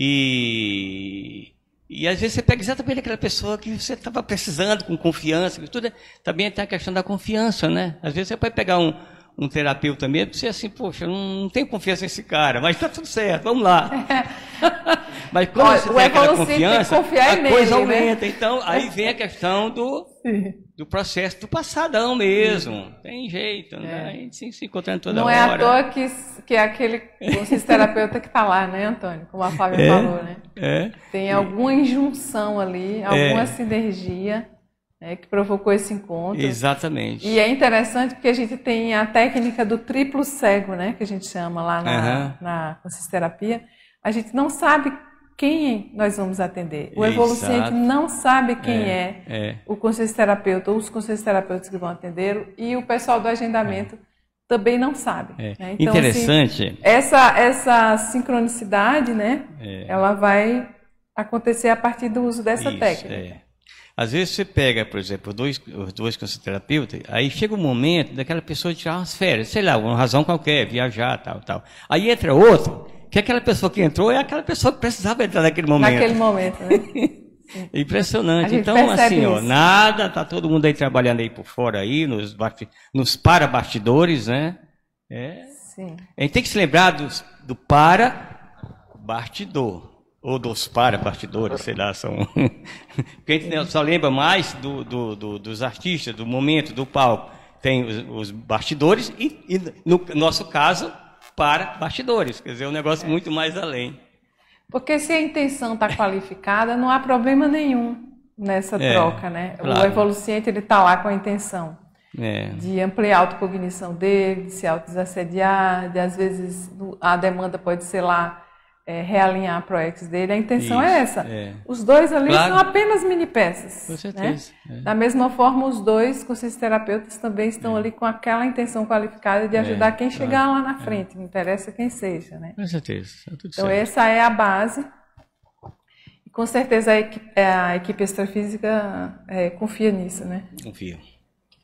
E e às vezes você pega exatamente aquela pessoa que você estava precisando, com confiança, tudo. É, também tem a questão da confiança, né? Às vezes você pode pegar um, um terapeuta mesmo, você assim, poxa, eu não, não tenho confiança nesse cara, mas está tudo certo, vamos lá. mas quando Olha, você tem aquela confiança, a coisa nele, né? aumenta. Né? Então, aí vem a questão do, do processo do passadão mesmo. Tem jeito, né? é. A gente se, se encontrando toda não hora. Não é à toa que, que é aquele terapeuta que está lá, né, Antônio? Como a Flávia é, falou, né? É. Tem alguma injunção ali, alguma é. sinergia né, que provocou esse encontro. Exatamente. E é interessante porque a gente tem a técnica do triplo cego, né, que a gente chama lá na, uhum. na consistoterapia. A gente não sabe quem nós vamos atender. O evoluciente não sabe quem é, é, é. o conselho-terapeuta ou os conselhos-terapeutas que vão atender e o pessoal do agendamento é. também não sabe. É. Né? Então, assim, Interessante. Assim, essa, essa sincronicidade, né, é. ela vai acontecer a partir do uso dessa Isso, técnica. Às vezes você pega, por exemplo, dois, os dois conselhos-terapeutas, aí chega um momento daquela pessoa tirar umas férias, sei lá, uma razão qualquer, viajar, tal, tal. Aí entra outro que aquela pessoa que entrou é aquela pessoa que precisava entrar naquele momento. Naquele momento, né? Impressionante. Então, assim, ó, nada, tá todo mundo aí trabalhando aí por fora aí, nos, nos para-bastidores, né? É. Sim. A gente tem que se lembrar dos, do para-bastidor. Ou dos para-bastidores, sei lá, são. Porque a gente só lembra mais do, do, do, dos artistas, do momento, do palco. Tem os, os bastidores e, e, no nosso caso, para bastidores, quer dizer, um negócio é. muito mais além. Porque se a intenção está qualificada, não há problema nenhum nessa é, troca, né? Claro. O evoluciente ele está lá com a intenção é. de ampliar a autocognição dele, de se autodesassediar, de às vezes a demanda pode ser lá é, realinhar a ProEx dele. A intenção é Isso, é essa. É. Os dois ali claro. são apenas mini peças. Com né? certeza. Né? É. Da mesma forma, os dois terapeutas também estão é. ali com aquela intenção qualificada de é, ajudar quem claro. chegar lá na frente, não interessa quem seja. Né? Com certeza. Tá então, certo. essa é a base. E com certeza a equipe, a equipe extrafísica confia nisso, né? Confia.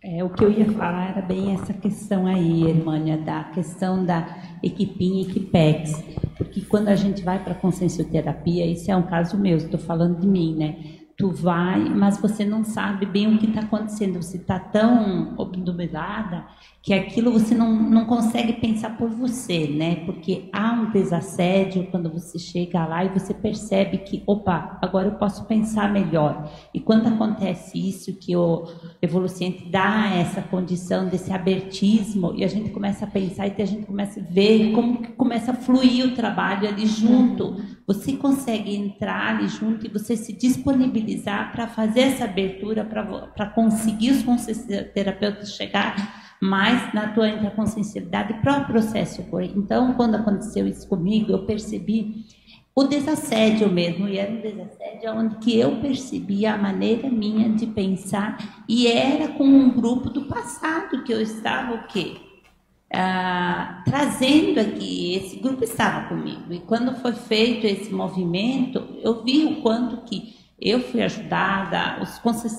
É, o que eu ia falar era bem essa questão aí, Irmânia, da questão da equipinha e equipex. Porque quando a gente vai para a consciencioterapia, isso é um caso meu, estou falando de mim, né? Tu vai, mas você não sabe bem o que está acontecendo. Você está tão obnubilada que aquilo você não, não consegue pensar por você, né? Porque há um desassédio quando você chega lá e você percebe que, opa, agora eu posso pensar melhor. E quando acontece isso, que o evoluciente dá essa condição desse abertismo e a gente começa a pensar e a gente começa a ver como que começa a fluir o trabalho ali junto. Você consegue entrar ali junto e você se para fazer essa abertura, para conseguir os terapeutas chegar mas na tua interconsciencialidade para o processo. Então, quando aconteceu isso comigo, eu percebi o desassédio mesmo, e era um desassédio onde que eu percebia a maneira minha de pensar, e era com um grupo do passado que eu estava o quê? Ah, trazendo aqui, esse grupo estava comigo, e quando foi feito esse movimento, eu vi o quanto que eu fui ajudada, os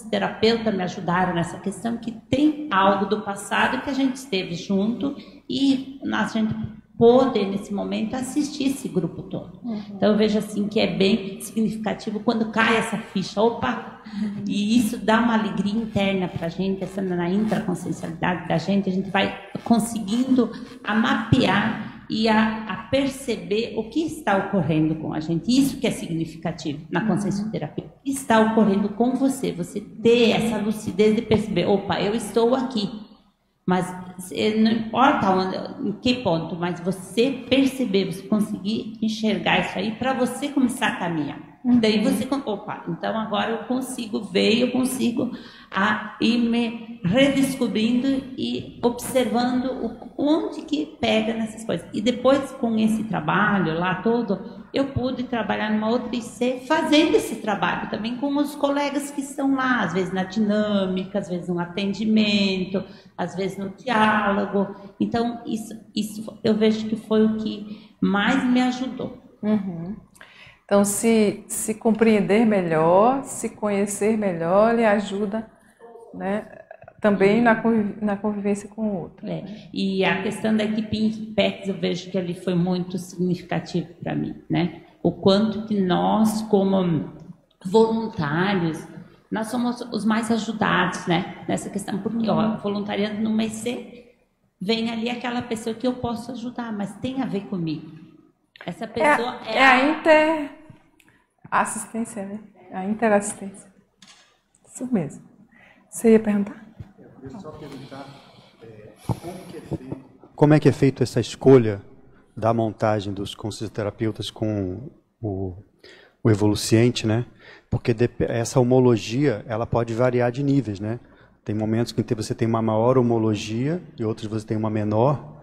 terapeutas me ajudaram nessa questão que tem algo do passado que a gente esteve junto e a gente pôde, nesse momento, assistir esse grupo todo. Uhum. Então, eu vejo assim que é bem significativo quando cai essa ficha. Opa! Uhum. E isso dá uma alegria interna para a gente, essa na intraconsciencialidade da gente, a gente vai conseguindo a mapear e a, a, perceber o que está ocorrendo com a gente. Isso que é significativo na consciencioterapia. O que está ocorrendo com você? Você ter essa lucidez de perceber, opa, eu estou aqui. Mas não importa onde, em que ponto, mas você perceber, você conseguir enxergar isso aí para você começar a caminhar. Uhum. Daí você, opa, então agora eu consigo ver, eu consigo a, ir me redescobrindo e observando o, onde que pega nessas coisas. E depois, com esse trabalho lá todo, eu pude trabalhar numa outra IC fazendo esse trabalho também com os colegas que estão lá, às vezes na dinâmica, às vezes no atendimento, às vezes no diálogo. Então, isso, isso eu vejo que foi o que mais me ajudou. Uhum. Então, se, se compreender melhor, se conhecer melhor, lhe ajuda né, também na, conviv na convivência com o outro. É. E a questão da equipe PECs, eu vejo que ali foi muito significativo para mim. Né? O quanto que nós, como voluntários, nós somos os mais ajudados né, nessa questão. Porque, ó, uhum. voluntariando no MEC, vem ali aquela pessoa que eu posso ajudar, mas tem a ver comigo. Essa pessoa é, é, é a inter assistência, né? A interassistência. Isso mesmo. Você ia perguntar? Eu ia só perguntar é, como, que é feito, como é que é feito essa escolha da montagem dos consulterapeutas com o, o evoluciente, né? Porque essa homologia, ela pode variar de níveis, né? Tem momentos que você tem uma maior homologia e outros você tem uma menor.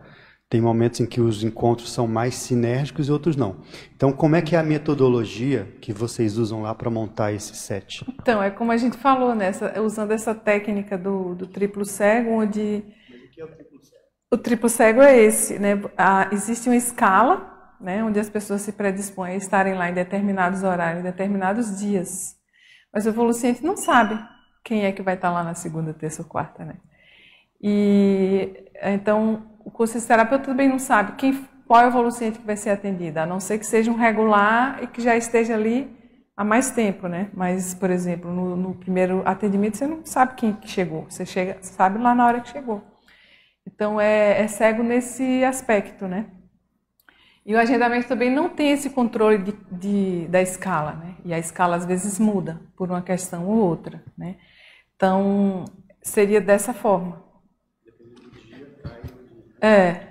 Tem momentos em que os encontros são mais sinérgicos e outros não. Então, como é que é a metodologia que vocês usam lá para montar esse set? Então, é como a gente falou, né? usando essa técnica do, do triplo cego, onde... O que é o triplo cego? O triplo cego é esse, né? Ah, existe uma escala, né? Onde as pessoas se predispõem a estarem lá em determinados horários, em determinados dias. Mas o evoluciente não sabe quem é que vai estar lá na segunda, terça ou quarta, né? E então o curso terapeuta também não sabe quem, qual é o evoluciente que vai ser atendido, a não ser que seja um regular e que já esteja ali há mais tempo, né? Mas, por exemplo, no, no primeiro atendimento você não sabe quem que chegou, você chega, sabe lá na hora que chegou. Então é, é cego nesse aspecto, né? E o agendamento também não tem esse controle de, de, da escala, né? E a escala às vezes muda por uma questão ou outra, né? Então seria dessa forma. É.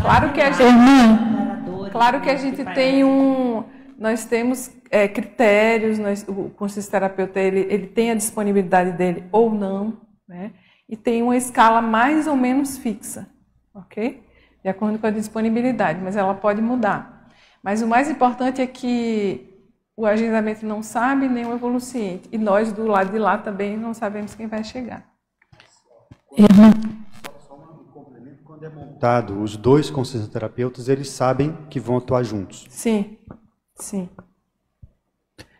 Claro que a gente, claro que a gente tem um, nós temos é, critérios, nós, o consciência terapeuta ele, ele tem a disponibilidade dele ou não, né? E tem uma escala mais ou menos fixa, ok? De acordo com a disponibilidade, mas ela pode mudar. Mas o mais importante é que o agendamento não sabe nem o evoluciente e nós do lado de lá também não sabemos quem vai chegar. Uhum é montado, os dois terapeutas, eles sabem que vão atuar juntos. Sim, sim.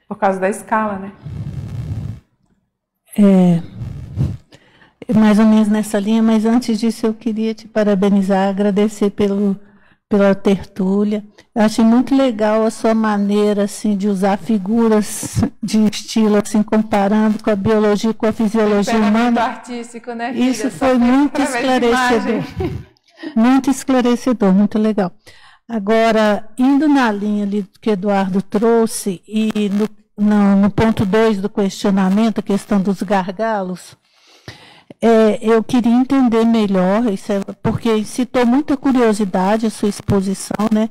Por causa da escala, né? É, mais ou menos nessa linha, mas antes disso eu queria te parabenizar, agradecer pelo, pela tertúlia. Eu achei muito legal a sua maneira assim de usar figuras de estilo assim comparando com a biologia com a fisiologia humana. artístico, né? Filha? Isso foi muito esclarecedor. Muito esclarecedor, muito legal. Agora, indo na linha ali que Eduardo trouxe e no, no, no ponto 2 do questionamento, a questão dos gargalos, é, eu queria entender melhor, isso é, porque citou muita curiosidade a sua exposição, né?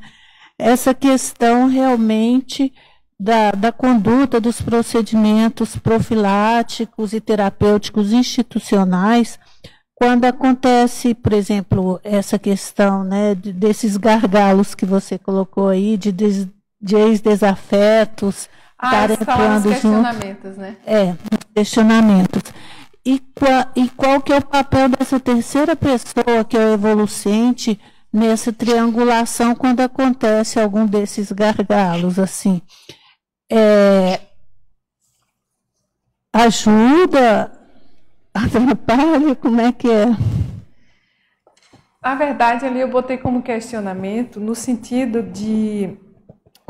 Essa questão realmente da, da conduta dos procedimentos profiláticos e terapêuticos institucionais, quando acontece, por exemplo, essa questão né, desses gargalos que você colocou aí, de, des, de ex-desafetos, ah, estarem questionamentos, né? É, questionamentos. E qual, e qual que é o papel dessa terceira pessoa, que é o evolucente, nessa triangulação quando acontece algum desses gargalos, assim? É, ajuda, atrapalha, como é que é? Na verdade, ali eu botei como questionamento no sentido de,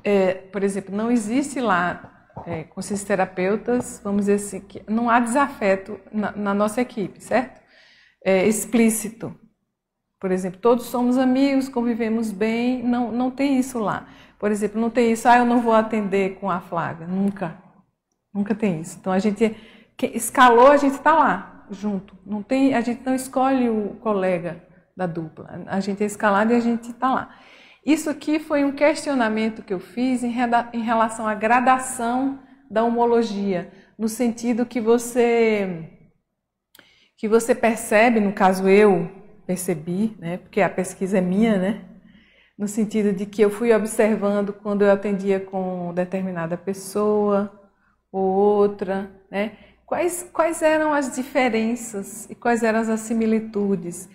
é, por exemplo, não existe lá é, com esses terapeutas, vamos dizer assim, que não há desafeto na, na nossa equipe, certo? É, explícito. por exemplo, todos somos amigos, convivemos bem, não, não tem isso lá. Por exemplo, não tem isso, ah, eu não vou atender com a Flávia, nunca. Nunca tem isso. Então a gente escalou, a gente está lá, junto. Não tem, a gente não escolhe o colega da dupla. A gente é escalado e a gente está lá. Isso aqui foi um questionamento que eu fiz em, em relação à gradação da homologia, no sentido que você que você percebe, no caso eu percebi, né, porque a pesquisa é minha, né, no sentido de que eu fui observando quando eu atendia com determinada pessoa ou outra, né, quais, quais eram as diferenças e quais eram as similitudes.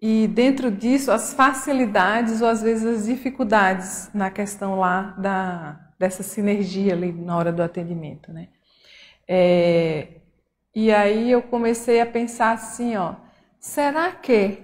E dentro disso, as facilidades ou às vezes as dificuldades na questão lá da, dessa sinergia ali na hora do atendimento, né? É, e aí eu comecei a pensar assim, ó, será que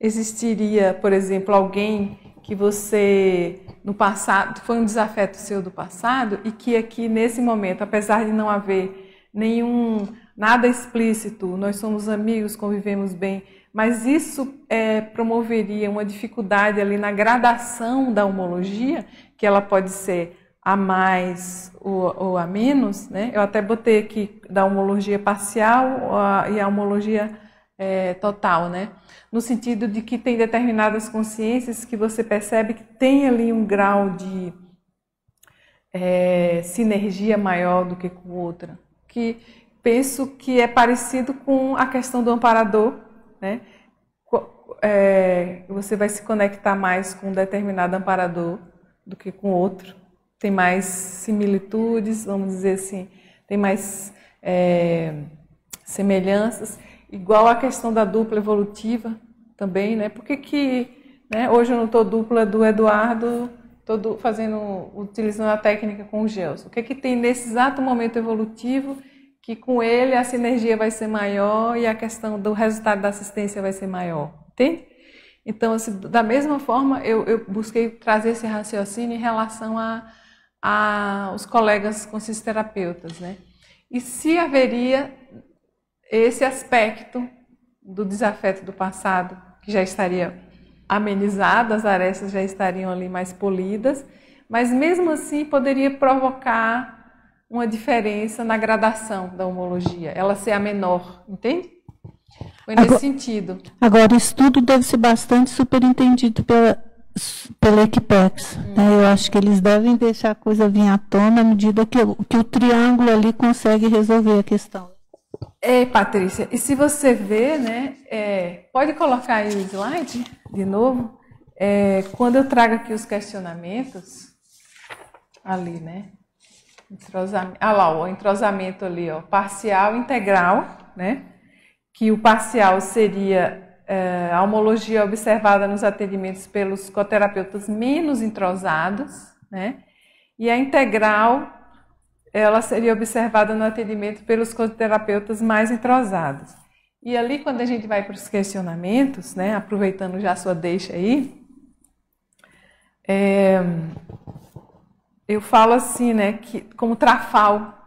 existiria, por exemplo, alguém que você no passado foi um desafeto seu do passado e que aqui nesse momento, apesar de não haver nenhum nada explícito, nós somos amigos, convivemos bem, mas isso é, promoveria uma dificuldade ali na gradação da homologia, que ela pode ser a mais ou, ou a menos, né? Eu até botei aqui da homologia parcial a, e a homologia é, total, né? No sentido de que tem determinadas consciências que você percebe que tem ali um grau de é, sinergia maior do que com outra. Que penso que é parecido com a questão do amparador, né? É, você vai se conectar mais com um determinado amparador do que com outro tem mais similitudes, vamos dizer assim, tem mais é, semelhanças, igual a questão da dupla evolutiva também, né? Por que, que né, hoje eu não estou dupla do Eduardo, estou fazendo, utilizando a técnica com o Gelson? O que, que tem nesse exato momento evolutivo que com ele a sinergia vai ser maior e a questão do resultado da assistência vai ser maior? Entende? Então, assim, da mesma forma, eu, eu busquei trazer esse raciocínio em relação a a, os colegas consisterapeutas, né? E se haveria esse aspecto do desafeto do passado, que já estaria amenizado, as arestas já estariam ali mais polidas, mas mesmo assim poderia provocar uma diferença na gradação da homologia, ela ser a menor, entende? Foi nesse agora, sentido. Agora, o estudo deve ser bastante superintendido pela, pela Equipex. Hum. Né? Eu acho que eles devem deixar a coisa vir à tona à medida que, que o triângulo ali consegue resolver a questão. É, Patrícia, e se você vê, né, é, pode colocar aí o slide de novo, é, quando eu trago aqui os questionamentos, ali, né, entrosamento, ah lá, o entrosamento ali, ó, parcial, integral, né, que o parcial seria é, a homologia observada nos atendimentos pelos coterapeutas menos entrosados, né? E a integral, ela seria observada no atendimento pelos coterapeutas mais entrosados. E ali, quando a gente vai para os questionamentos, né, aproveitando já a sua deixa aí, é, eu falo assim, né, que, como trafal,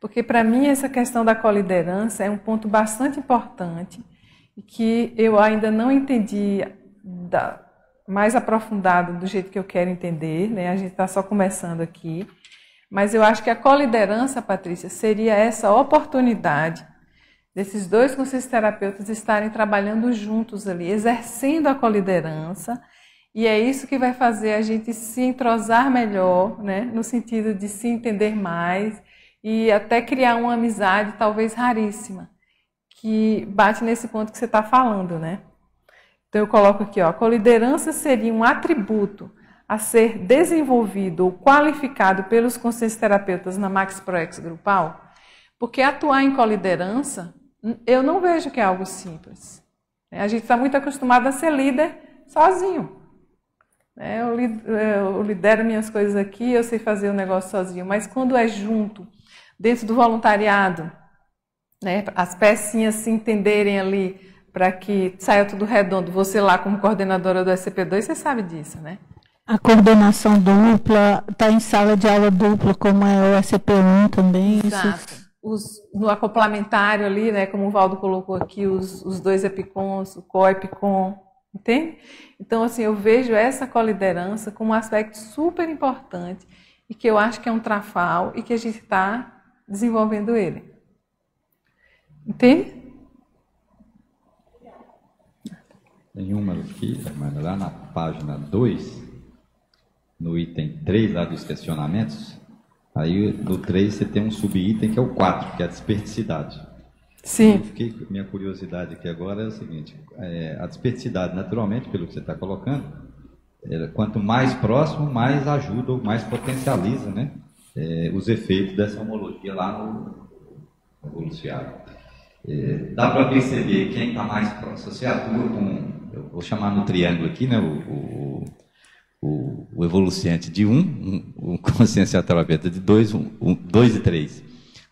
porque para mim essa questão da coliderança é um ponto bastante importante e que eu ainda não entendi da, mais aprofundado do jeito que eu quero entender, né? A gente está só começando aqui, mas eu acho que a coliderança, Patrícia, seria essa oportunidade desses dois conselhos terapeutas estarem trabalhando juntos ali, exercendo a coliderança, e é isso que vai fazer a gente se entrosar melhor, né? No sentido de se entender mais e até criar uma amizade talvez raríssima que bate nesse ponto que você está falando, né? Então eu coloco aqui, ó, a coliderança seria um atributo a ser desenvolvido ou qualificado pelos consciências terapeutas na Max Proex grupal, porque atuar em coliderança, eu não vejo que é algo simples. A gente está muito acostumado a ser líder sozinho. É, eu lidero minhas coisas aqui, eu sei fazer o negócio sozinho, mas quando é junto, dentro do voluntariado, né, as pecinhas se entenderem ali para que saia tudo redondo. Você lá como coordenadora do SCP-2, você sabe disso, né? A coordenação dupla, está em sala de aula dupla, como é o SCP-1 também. Exato. Isso... Os, no acoplamentário ali, né, como o Valdo colocou aqui, os, os dois EPICONs, o COEPICON, Entende? Então, assim, eu vejo essa coliderança como um aspecto super importante e que eu acho que é um trafal e que a gente está desenvolvendo ele. Entende? Tem uma aqui, lá na página 2, no item 3 lá dos questionamentos, aí no 3 você tem um subitem que é o 4, que é a desperticidade. Sim. Fiquei, minha curiosidade aqui agora é o seguinte, é, a desperticidade, naturalmente, pelo que você está colocando, é, quanto mais próximo, mais ajuda ou mais potencializa né, é, os efeitos dessa homologia lá no evoluciário. É, dá para perceber quem está mais próximo. Você atua com eu vou chamar no triângulo aqui, né, o, o, o evoluciente de 1, um, um, conscienciaterapeuta de 2 um, um, dois e 3.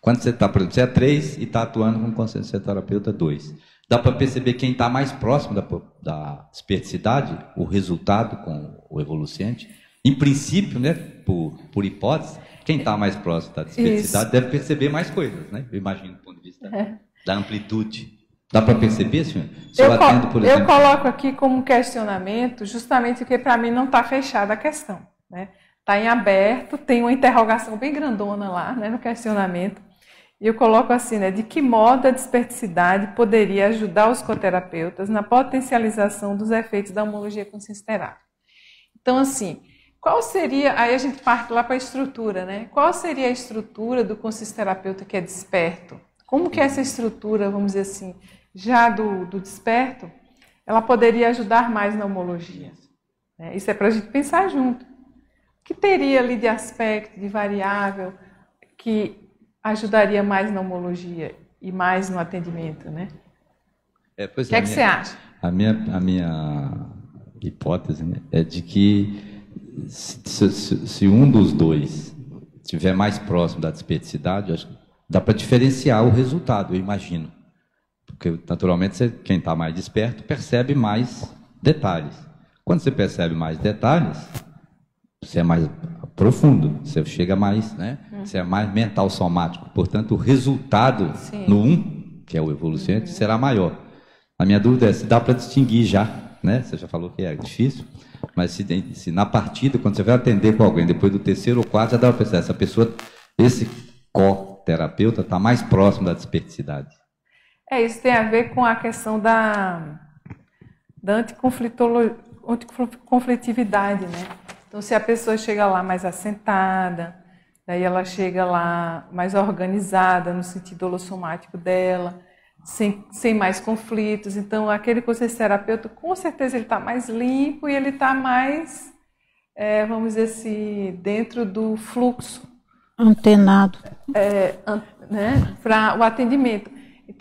Quando você está, por exemplo, você é 3 e está atuando com conscienciaterapeuta 2. Dá para perceber quem está mais próximo da, da esperticidade, o resultado com o evoluciente. Em princípio, né, por, por hipótese, quem está mais próximo da esperticidade deve perceber mais coisas, né? Eu imagino do ponto de vista é. da amplitude. Dá para perceber, senhor? eu, atendo, por exemplo... eu coloco aqui como questionamento justamente porque para mim não está fechada a questão. Está né? Tá em aberto, tem uma interrogação bem grandona lá né, no questionamento. E eu coloco assim, né, de que modo a desperticidade poderia ajudar os coterapeutas na potencialização dos efeitos da homologia consciência terápica? Então, assim, qual seria, aí a gente parte lá para a estrutura, né? Qual seria a estrutura do consciência terapeuta que é desperto? Como que é essa estrutura, vamos dizer assim, já do, do desperto, ela poderia ajudar mais na homologia. Né? Isso é para a gente pensar junto. O que teria ali de aspecto, de variável, que ajudaria mais na homologia e mais no atendimento, né? É, o que é, é que minha, você acha? A minha, a minha hipótese né, é de que se, se, se, um dos dois estiver mais próximo da despeticidade, dá para diferenciar o resultado, eu imagino. Porque, naturalmente, você, quem está mais desperto percebe mais detalhes. Quando você percebe mais detalhes, você é mais profundo, você chega mais, né? Uhum. Você é mais mental somático. Portanto, o resultado Sim. no 1, um, que é o evolucionante, uhum. será maior. A minha dúvida é se dá para distinguir já, né? Você já falou que é difícil, mas se, se, na partida, quando você vai atender com alguém, depois do terceiro ou quarto, já dá para pensar, essa pessoa, esse co-terapeuta está mais próximo da desperticidade. É, isso tem a ver com a questão da, da anticonflitividade, né? Então, se a pessoa chega lá mais assentada, daí ela chega lá mais organizada no sentido holossomático dela, sem, sem mais conflitos. Então, aquele processo terapeuta, com certeza, ele está mais limpo e ele está mais, é, vamos dizer assim, dentro do fluxo. Antenado. É, né, para o atendimento.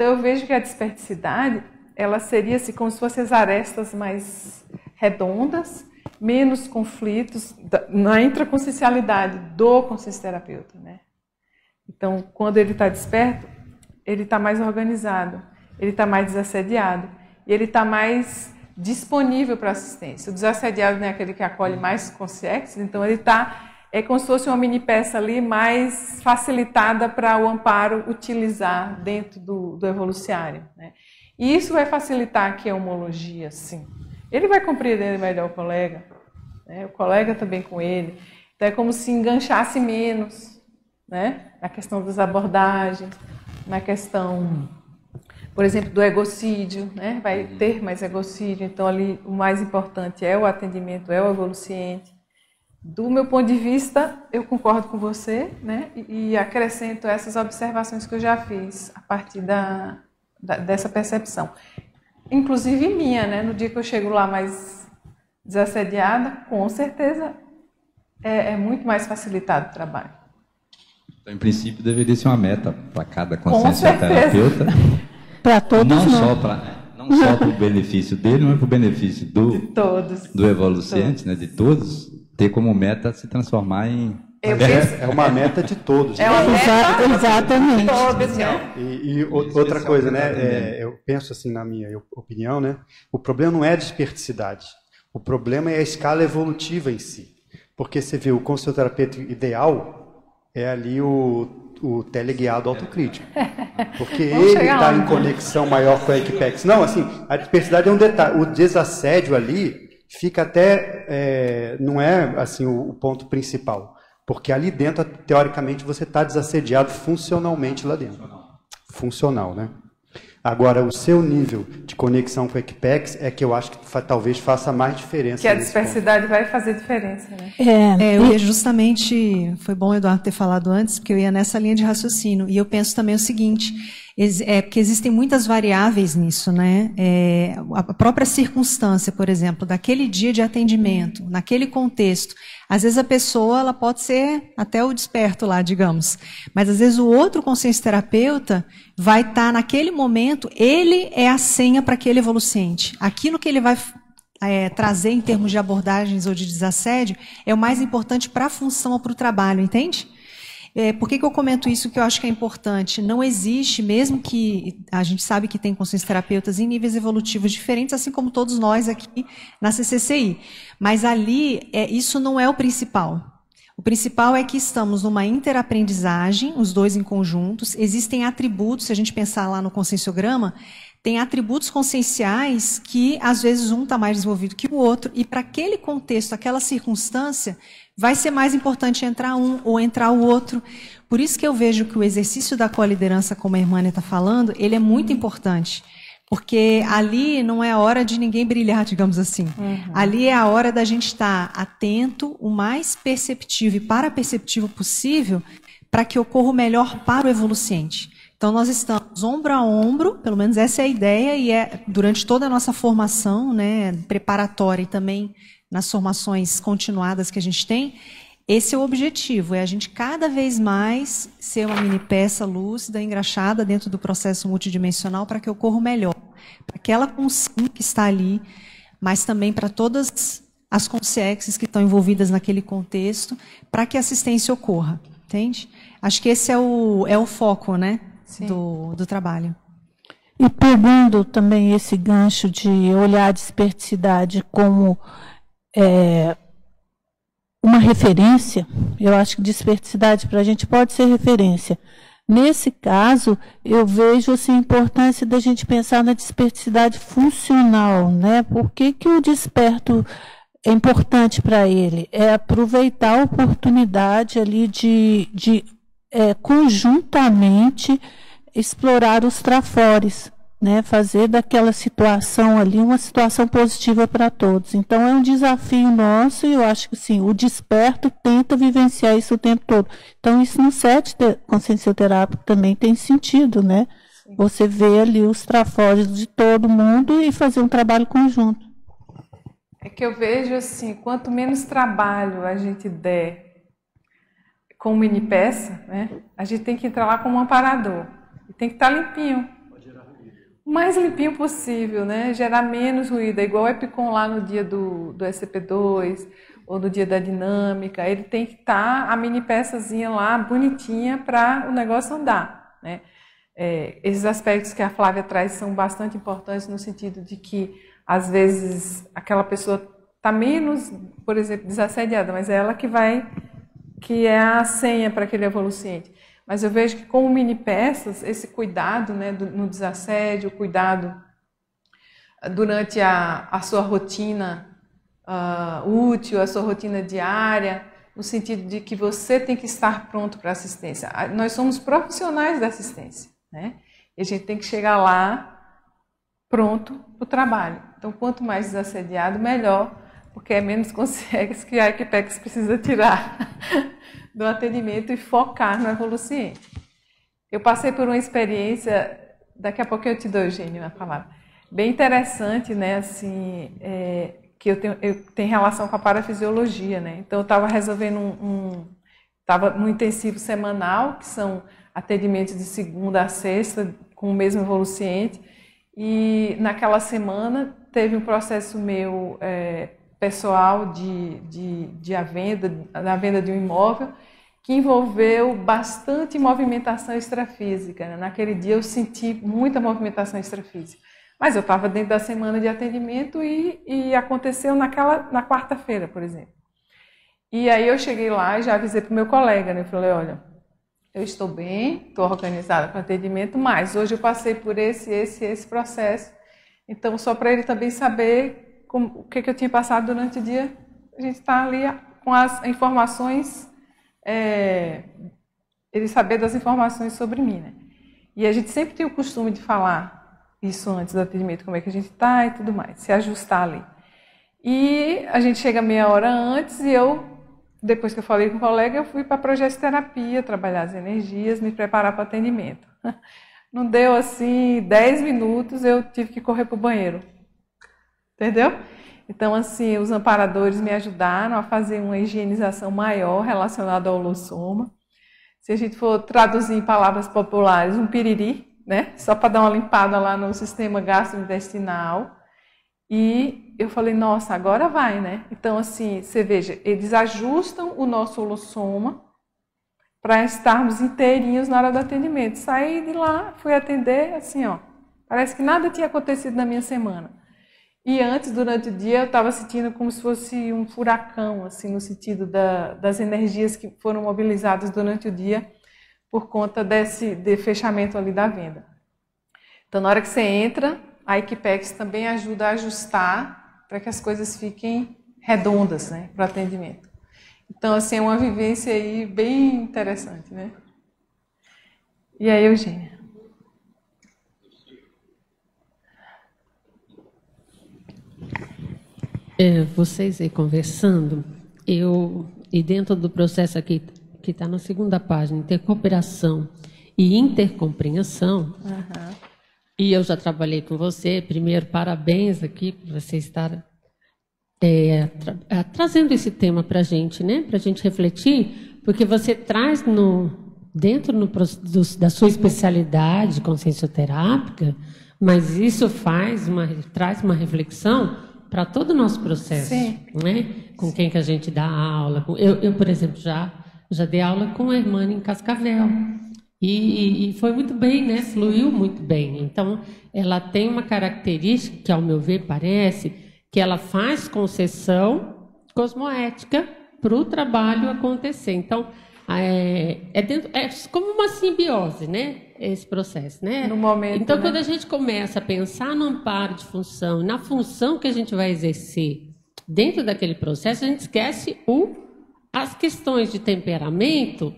Então eu vejo que a desperticidade, ela seria assim, como se fossem as arestas mais redondas, menos conflitos na intraconsciencialidade do consciencioterapeuta, né? Então, quando ele está desperto, ele está mais organizado, ele está mais desassediado e ele está mais disponível para assistência. O desassediado é aquele que acolhe mais conscientes, então ele está é como se fosse uma mini peça ali mais facilitada para o amparo utilizar dentro do, do evoluciário. Né? E isso vai facilitar aqui a homologia, sim. Ele vai compreender melhor o colega, né? o colega também com ele. Então é como se enganchasse menos né? na questão das abordagens, na questão, por exemplo, do egocídio, né? vai ter mais egocídio, então ali o mais importante é o atendimento, é o evoluciente. Do meu ponto de vista, eu concordo com você, né? E, acrescento essas observações que eu já fiz a partir da, da, dessa percepção. Inclusive minha, né? No dia que eu chego lá mais desassediada, com certeza é, é muito mais facilitado o trabalho. Então, em princípio, deveria ser uma meta para cada consciência terapeuta. para todos não. Só pra, não só para o benefício dele, mas para o benefício do, de todos. do evoluciente, todos. né? De todos ter como meta se transformar em. É, é, uma meta de todos. É uma meta exatamente. Todos, né? E, e outra coisa, né? É, eu penso assim na minha opinião, né? O problema não é a desperticidade. O problema é a escala evolutiva em si. Porque você vê o consultoterapeuta ideal é ali o, o teleguiado autocrítico. Porque ele está em conexão maior com a Equipex. Não, assim, a dispersidade é um detalhe. O desassédio ali fica até. É, não é assim o, o ponto principal. Porque ali dentro, teoricamente, você está desassediado funcionalmente lá dentro. Funcional, né? Agora, o seu nível de conexão com o Equipex é que eu acho que talvez faça mais diferença. Que a dispersidade vai fazer diferença, né? É, é, eu ia justamente, foi bom o Eduardo ter falado antes, porque eu ia nessa linha de raciocínio. E eu penso também o seguinte, é porque existem muitas variáveis nisso, né? É, a própria circunstância, por exemplo, daquele dia de atendimento, naquele contexto. Às vezes a pessoa ela pode ser até o desperto lá, digamos, mas às vezes o outro consciência terapeuta vai estar tá, naquele momento, ele é a senha para aquele evoluciente. Aquilo que ele vai é, trazer em termos de abordagens ou de desassédio é o mais importante para a função ou para o trabalho, entende? É, por que, que eu comento isso que eu acho que é importante? Não existe, mesmo que a gente sabe que tem consciência terapeutas em níveis evolutivos diferentes, assim como todos nós aqui na CCCI. Mas ali, é, isso não é o principal. O principal é que estamos numa interaprendizagem, os dois em conjuntos. Existem atributos, se a gente pensar lá no conscienciograma, tem atributos conscienciais que, às vezes, um está mais desenvolvido que o outro, e para aquele contexto, aquela circunstância, vai ser mais importante entrar um ou entrar o outro. Por isso que eu vejo que o exercício da co-liderança, como a irmã está falando, ele é muito importante. Porque ali não é a hora de ninguém brilhar, digamos assim. Uhum. Ali é a hora da gente estar atento, o mais perceptivo e para-perceptivo possível, para que ocorra o melhor para o evoluciente. Então, nós estamos ombro a ombro, pelo menos essa é a ideia, e é durante toda a nossa formação, né, preparatória e também nas formações continuadas que a gente tem, esse é o objetivo, é a gente cada vez mais ser uma mini peça lúcida, engraxada dentro do processo multidimensional para que ocorra melhor. Para aquela consciência que está ali, mas também para todas as consciências que estão envolvidas naquele contexto, para que a assistência ocorra. Entende? Acho que esse é o, é o foco né, do, do trabalho. E pegando também esse gancho de olhar a desperticidade como é, uma referência, eu acho que desperticidade para a gente pode ser referência. Nesse caso, eu vejo assim, a importância da gente pensar na desperticidade funcional. Né? Por que, que o desperto é importante para ele? É aproveitar a oportunidade ali de, de é, conjuntamente explorar os trafores né, fazer daquela situação ali uma situação positiva para todos. Então é um desafio nosso e eu acho que sim, o desperto tenta vivenciar isso o tempo todo. Então isso no set consciencioterápico também tem sentido, né? Sim. Você vê ali os trafores de todo mundo e fazer um trabalho conjunto. É que eu vejo assim, quanto menos trabalho a gente der com mini peça, né, a gente tem que entrar lá como um aparador. E tem que estar limpinho o mais limpinho possível, né? Gerar menos ruído. É igual o Epicon lá no dia do, do SCP-2 ou no dia da dinâmica. Ele tem que estar tá a mini peçazinha lá bonitinha para o negócio andar, né? É, esses aspectos que a Flávia traz são bastante importantes no sentido de que às vezes aquela pessoa está menos, por exemplo, desassediada, mas é ela que vai, que é a senha para aquele evoluciente. Mas eu vejo que com mini peças, esse cuidado né, do, no desassédio, o cuidado durante a, a sua rotina uh, útil, a sua rotina diária, no sentido de que você tem que estar pronto para assistência. Nós somos profissionais da assistência, né? E a gente tem que chegar lá pronto para o trabalho. Então, quanto mais desassediado, melhor, porque é menos consciência que a Equipex precisa tirar do atendimento e focar no evoluciente. Eu passei por uma experiência, daqui a pouco eu te dou, Eugênio, a palavra, bem interessante, né, assim, é, que eu tenho, eu tenho relação com a parafisiologia, né, então eu estava resolvendo um, estava um, intensivo semanal, que são atendimentos de segunda a sexta, com o mesmo evoluciente, e naquela semana teve um processo meu é, pessoal de, de, de a venda, da venda de um imóvel, que envolveu bastante movimentação extrafísica. Né? Naquele dia eu senti muita movimentação extrafísica. Mas eu estava dentro da semana de atendimento e, e aconteceu naquela, na quarta-feira, por exemplo. E aí eu cheguei lá e já avisei para o meu colega, né? Falei, olha, eu estou bem, estou organizada com atendimento, mas hoje eu passei por esse, esse, esse processo. Então, só para ele também saber como, o que, que, eu tinha passado durante o dia, a gente está ali com as informações, é, ele saber das informações sobre mim, né? E a gente sempre tem o costume de falar isso antes do atendimento, como é que a gente está e tudo mais, se ajustar ali. E a gente chega meia hora antes e eu depois que eu falei com o colega, eu fui para progesterapia, trabalhar as energias, me preparar para o atendimento. Não deu assim 10 minutos, eu tive que correr para o banheiro. Entendeu? Então, assim, os amparadores me ajudaram a fazer uma higienização maior relacionada ao lossoma. Se a gente for traduzir em palavras populares, um piriri, né? Só para dar uma limpada lá no sistema gastrointestinal. E eu falei, nossa, agora vai, né? Então, assim, você veja, eles ajustam o nosso holossoma para estarmos inteirinhos na hora do atendimento. Saí de lá, fui atender, assim, ó, parece que nada tinha acontecido na minha semana. E antes, durante o dia, eu estava sentindo como se fosse um furacão, assim, no sentido da, das energias que foram mobilizadas durante o dia por conta desse de fechamento ali da venda. Então, na hora que você entra, a Equipex também ajuda a ajustar para que as coisas fiquem redondas né, para o atendimento. Então, assim, é uma vivência aí bem interessante, né? E aí, Eugênia? É, vocês aí conversando, eu, e dentro do processo aqui, que está na segunda página, intercooperação e intercompreensão, uhum. E eu já trabalhei com você. Primeiro, parabéns aqui por você estar é, tra é, trazendo esse tema para a gente, né? Para a gente refletir, porque você traz no dentro no, do, da sua especialidade consciencioterápica, mas isso faz uma traz uma reflexão para todo o nosso processo, Sim. né? Com quem que a gente dá aula. Eu, eu por exemplo, já já dei aula com a irmã em Cascavel. E, e, foi muito bem, né? Fluiu muito bem. Então, ela tem uma característica que, ao meu ver, parece que ela faz concessão cosmoética para o trabalho acontecer. Então, é, é, dentro, é, como uma simbiose, né? Esse processo, né? No momento. Então, né? quando a gente começa a pensar no amparo de função, na função que a gente vai exercer dentro daquele processo, a gente esquece o, as questões de temperamento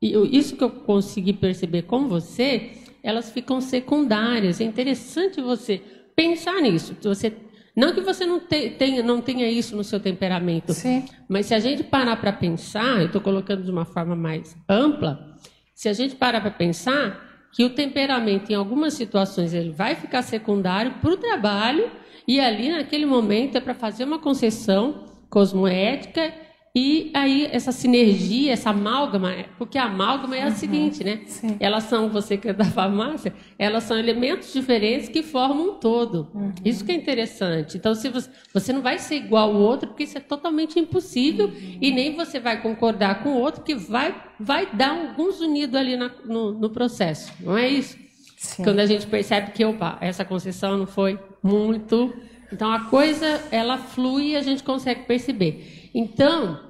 isso que eu consegui perceber com você, elas ficam secundárias. É interessante você pensar nisso. Você não que você não tenha, não tenha isso no seu temperamento, Sim. mas se a gente parar para pensar, eu estou colocando de uma forma mais ampla, se a gente parar para pensar que o temperamento, em algumas situações, ele vai ficar secundário para o trabalho, e ali, naquele momento, é para fazer uma concessão cosmoética e aí, essa sinergia, essa amálgama, porque a amálgama é a uhum, seguinte, né? Sim. Elas são, você que é da farmácia, elas são elementos diferentes que formam um todo. Uhum. Isso que é interessante. Então, se você, você não vai ser igual ao outro, porque isso é totalmente impossível, uhum. e nem você vai concordar com o outro, que vai, vai dar alguns unidos ali na, no, no, processo. Não é isso? Sim. Quando a gente percebe que, opa, essa concessão não foi muito. Então, a coisa, ela flui e a gente consegue perceber. Então,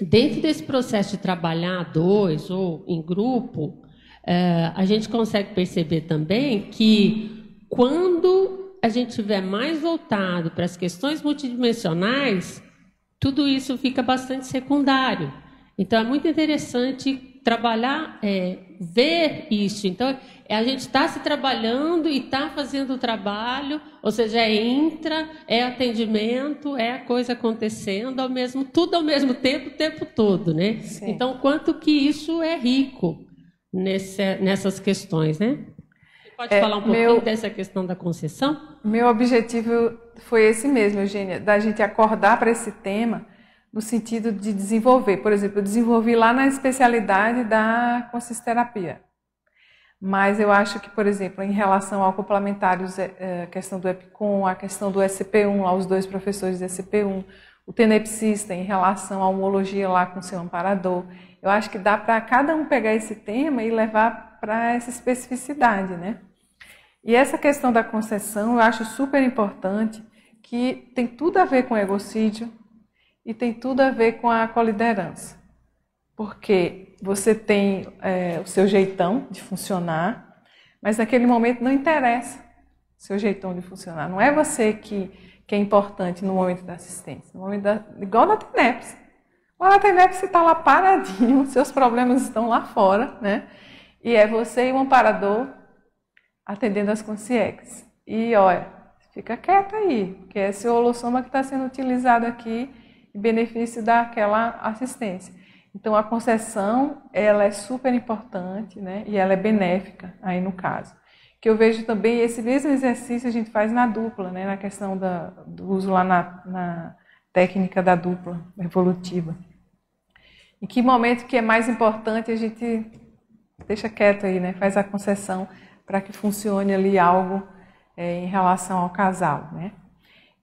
Dentro desse processo de trabalhar dois ou em grupo, é, a gente consegue perceber também que quando a gente estiver mais voltado para as questões multidimensionais, tudo isso fica bastante secundário. Então é muito interessante trabalhar, é, ver isso. Então, é, a gente está se trabalhando e está fazendo o trabalho, ou seja, é intra, é atendimento, é a coisa acontecendo ao mesmo, tudo ao mesmo tempo, o tempo todo, né? Sim. Então, quanto que isso é rico nesse, nessas questões, né? Você pode é, falar um pouquinho meu, dessa questão da concessão? Meu objetivo foi esse mesmo, Eugênia, da gente acordar para esse tema no sentido de desenvolver. Por exemplo, eu desenvolvi lá na especialidade da consistoterapia. Mas eu acho que, por exemplo, em relação ao complementários, é, é, a questão do EPICOM, a questão do SCP-1, lá os dois professores do SCP-1, o tenepsista em relação à homologia lá com o seu amparador, eu acho que dá para cada um pegar esse tema e levar para essa especificidade, né? E essa questão da concessão eu acho super importante, que tem tudo a ver com egocídio, e tem tudo a ver com a coliderança. porque você tem é, o seu jeitão de funcionar, mas naquele momento não interessa o seu jeitão de funcionar. Não é você que, que é importante no momento da assistência. No momento da, igual na TENEPS. TENEPS você está lá paradinho, seus problemas estão lá fora, né? E é você e um amparador atendendo as consciex. E olha, fica quieto aí, porque esse holossoma que está sendo utilizado aqui em benefício daquela assistência. Então a concessão ela é super importante, né? E ela é benéfica aí no caso. Que eu vejo também esse mesmo exercício a gente faz na dupla, né? Na questão da, do uso lá na, na técnica da dupla evolutiva. Em que momento que é mais importante a gente deixa quieto aí, né? Faz a concessão para que funcione ali algo é, em relação ao casal, né?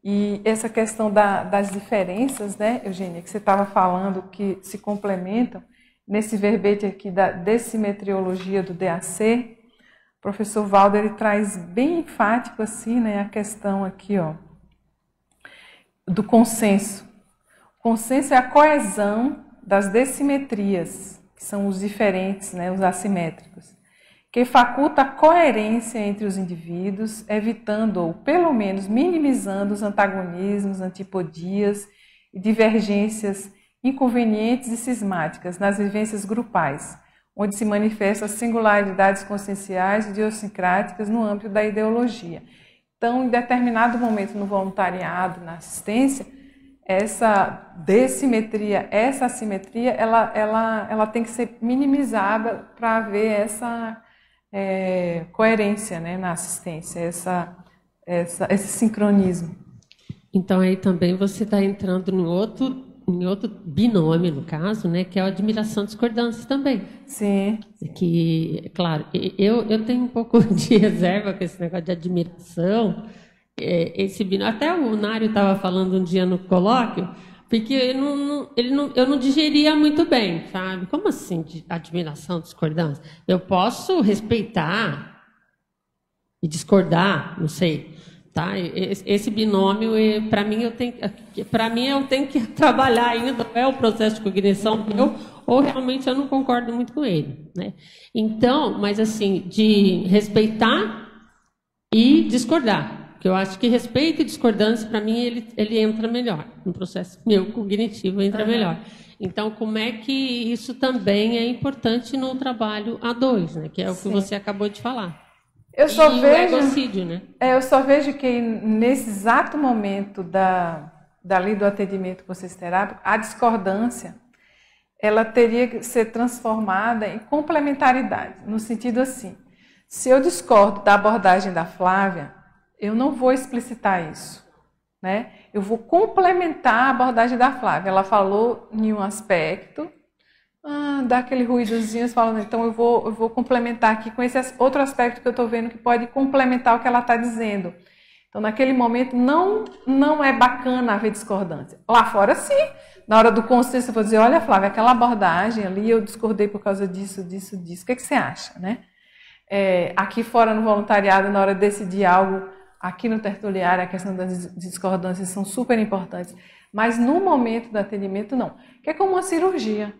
E essa questão da, das diferenças, né, Eugênia, que você estava falando que se complementam, nesse verbete aqui da decimetriologia do DAC, o professor Valder traz bem enfático assim, né, a questão aqui, ó, do consenso. Consenso é a coesão das decimetrias, que são os diferentes, né, os assimétricos que faculta a coerência entre os indivíduos, evitando ou pelo menos minimizando os antagonismos, antipodias e divergências inconvenientes e cismáticas nas vivências grupais, onde se manifestam as singularidades conscienciais e idiosincráticas no âmbito da ideologia. Então, em determinado momento no voluntariado, na assistência, essa dessimetria, essa assimetria, ela, ela, ela tem que ser minimizada para haver essa é, coerência né, na assistência, essa, essa, esse sincronismo. Então aí também você está entrando em outro, em outro binômio, no caso, né, que é a admiração discordância também. Sim. Que, claro, eu, eu tenho um pouco de reserva com esse negócio de admiração. É, esse binômio, até o Nário estava falando um dia no colóquio, porque eu não, ele não, eu não digeria muito bem, sabe? Como assim, admiração, discordância? Eu posso respeitar e discordar, não sei, tá? Esse binômio, para mim, eu tenho, para mim, eu tenho que trabalhar ainda. É o processo de cognição meu, ou realmente eu não concordo muito com ele, né? Então, mas assim, de respeitar e discordar. Porque eu acho que respeito e discordância, para mim, ele, ele entra melhor. No processo meu cognitivo entra uhum. melhor. Então, como é que isso também é importante no trabalho A2, né? Que é o Sim. que você acabou de falar. Eu só e vejo. Né? É, eu só vejo que nesse exato momento da, dali do atendimento terápico, a discordância ela teria que ser transformada em complementaridade, no sentido assim: se eu discordo da abordagem da Flávia, eu não vou explicitar isso. Né? Eu vou complementar a abordagem da Flávia. Ela falou em um aspecto, ah, dá aquele ruídozinho, falando, então eu vou, eu vou complementar aqui com esse outro aspecto que eu estou vendo que pode complementar o que ela está dizendo. Então, naquele momento, não, não é bacana haver discordância. Lá fora, sim. Na hora do consenso, eu vou dizer, olha, Flávia, aquela abordagem ali, eu discordei por causa disso, disso, disso. O que, é que você acha, né? É, aqui fora, no voluntariado, na hora de decidir algo, aqui no tertuliário a questão das discordâncias são super importantes, mas no momento do atendimento não, que é como uma cirurgia.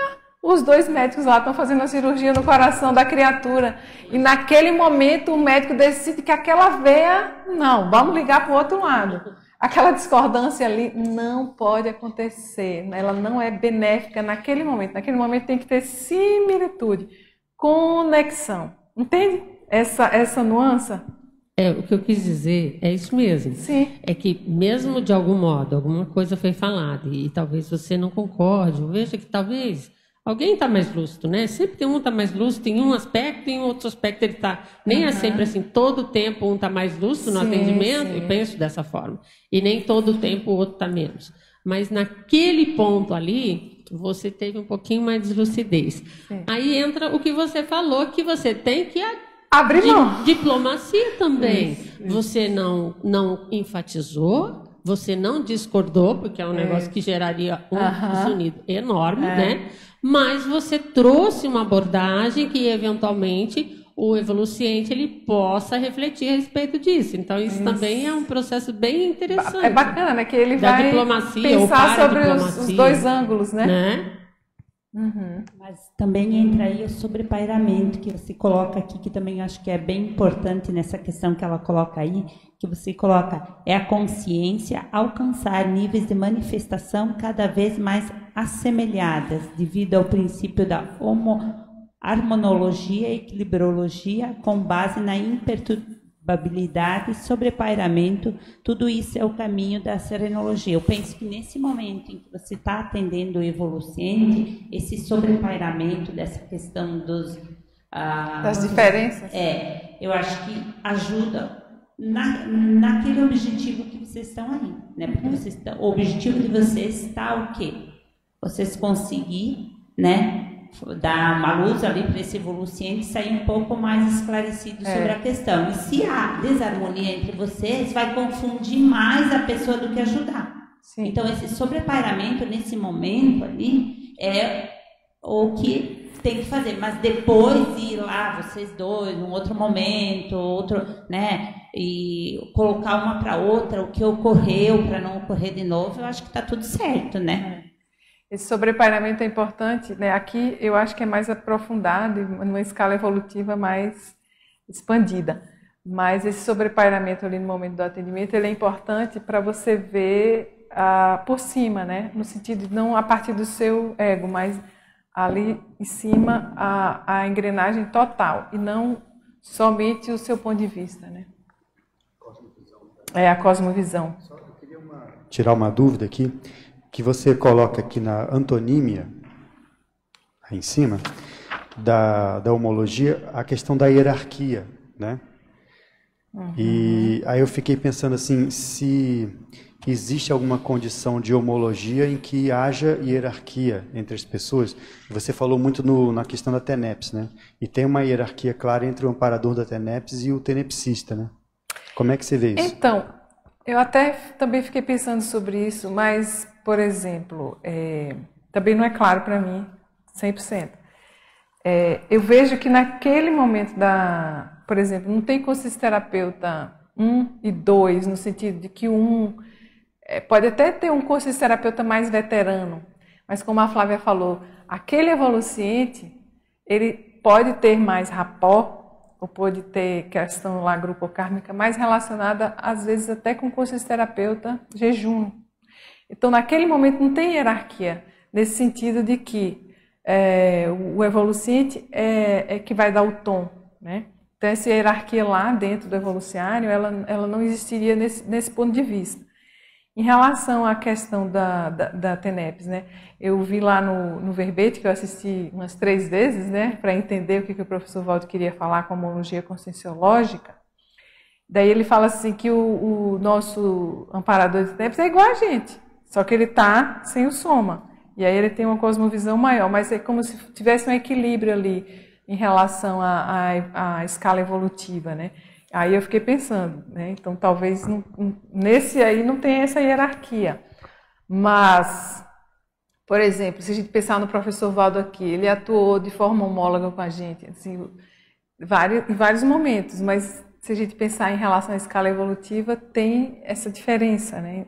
Ah, os dois médicos lá estão fazendo a cirurgia no coração da criatura e naquele momento o médico decide que aquela veia, não, vamos ligar para o outro lado. Aquela discordância ali não pode acontecer, ela não é benéfica naquele momento. Naquele momento tem que ter similitude, conexão. Entende essa, essa nuance? É, o que eu quis dizer é isso mesmo. Sim. É que, mesmo de algum modo, alguma coisa foi falada e, e talvez você não concorde, ou veja que talvez alguém está mais lúcido, né? Sempre tem um está mais lúcido em um aspecto e em outro aspecto ele está. Nem uhum. é sempre assim, todo tempo um está mais lúcido no sim, atendimento, sim. e penso dessa forma. E nem todo tempo o outro está menos. Mas naquele ponto ali, você teve um pouquinho mais de lucidez. Sim. Aí entra o que você falou, que você tem que Abrir mão. diplomacia também. Isso, isso. Você não, não enfatizou, você não discordou, porque é um é. negócio que geraria um uh -huh. desunido enorme, é. né? Mas você trouxe uma abordagem que eventualmente o evoluciente ele possa refletir a respeito disso. Então isso, isso, também é um processo bem interessante. É bacana, né? Que ele vai pensar sobre os, os, dois ângulos, né? né? Uhum. Mas também entra aí o sobrepairamento que você coloca aqui, que também acho que é bem importante nessa questão que ela coloca aí, que você coloca é a consciência alcançar níveis de manifestação cada vez mais assemelhadas, devido ao princípio da homo, harmonologia e equilibrologia com base na imperturbabilidade probabilidade, sobrepairamento, tudo isso é o caminho da serenologia. Eu penso que nesse momento em que você está atendendo o evoluciente, esse sobrepairamento dessa questão dos ah, das diferenças, é, eu acho que ajuda na, naquele objetivo que vocês estão aí, né? Porque vocês, o objetivo de vocês está o quê? Vocês conseguir, né? Dar uma luz ali para esse evoluciente sair um pouco mais esclarecido é. sobre a questão. E se há desarmonia entre vocês, vai confundir mais a pessoa do que ajudar. Sim. Então, esse sobrepairamento nesse momento ali é o que tem que fazer. Mas depois ir lá, vocês dois, num outro momento, outro, né? E colocar uma para outra, o que ocorreu para não ocorrer de novo, eu acho que está tudo certo, né? Esse sobrepairamento é importante, né? Aqui eu acho que é mais aprofundado, numa escala evolutiva mais expandida. Mas esse sobrepairamento ali no momento do atendimento, ele é importante para você ver ah, por cima, né? No sentido de não a partir do seu ego, mas ali em cima a, a engrenagem total e não somente o seu ponto de vista, né? É a cosmovisão. Só eu queria uma... tirar uma dúvida aqui que você coloca aqui na antonímia, aí em cima, da, da homologia, a questão da hierarquia, né? Uhum. E aí eu fiquei pensando assim, se existe alguma condição de homologia em que haja hierarquia entre as pessoas. Você falou muito no, na questão da TENEPS, né? E tem uma hierarquia clara entre o amparador da TENEPS e o tenepsista, né? Como é que você vê isso? Então, eu até também fiquei pensando sobre isso, mas por exemplo, é, também não é claro para mim 100%. É, eu vejo que naquele momento da, por exemplo, não tem terapeuta 1 e 2, no sentido de que um é, pode até ter um terapeuta mais veterano, mas como a Flávia falou, aquele evoluciente, ele pode ter mais rapó, ou pode ter questão lá grupo kármica mais relacionada, às vezes até com terapeuta jejum, então, naquele momento, não tem hierarquia, nesse sentido de que é, o evoluciente é, é, que vai dar o tom. Né? Então, essa hierarquia lá dentro do evoluciário, ela, ela não existiria nesse, nesse ponto de vista. Em relação à questão da, da, da TENEPS, né? eu vi lá no, no verbete, que eu assisti umas três vezes, né, para entender o que, que o professor Valdo queria falar com a homologia conscienciológica, Daí ele fala assim que o, o nosso amparador de TENEPS é igual a gente. Só que ele está sem o soma. E aí ele tem uma cosmovisão maior, mas é como se tivesse um equilíbrio ali em relação à, escala evolutiva, né? Aí eu fiquei pensando, né? Então talvez não, nesse aí não tenha essa hierarquia. Mas, por exemplo, se a gente pensar no professor Valdo aqui, ele atuou de forma homóloga com a gente, assim, vários, em vários momentos, mas se a gente pensar em relação à escala evolutiva, tem essa diferença, né?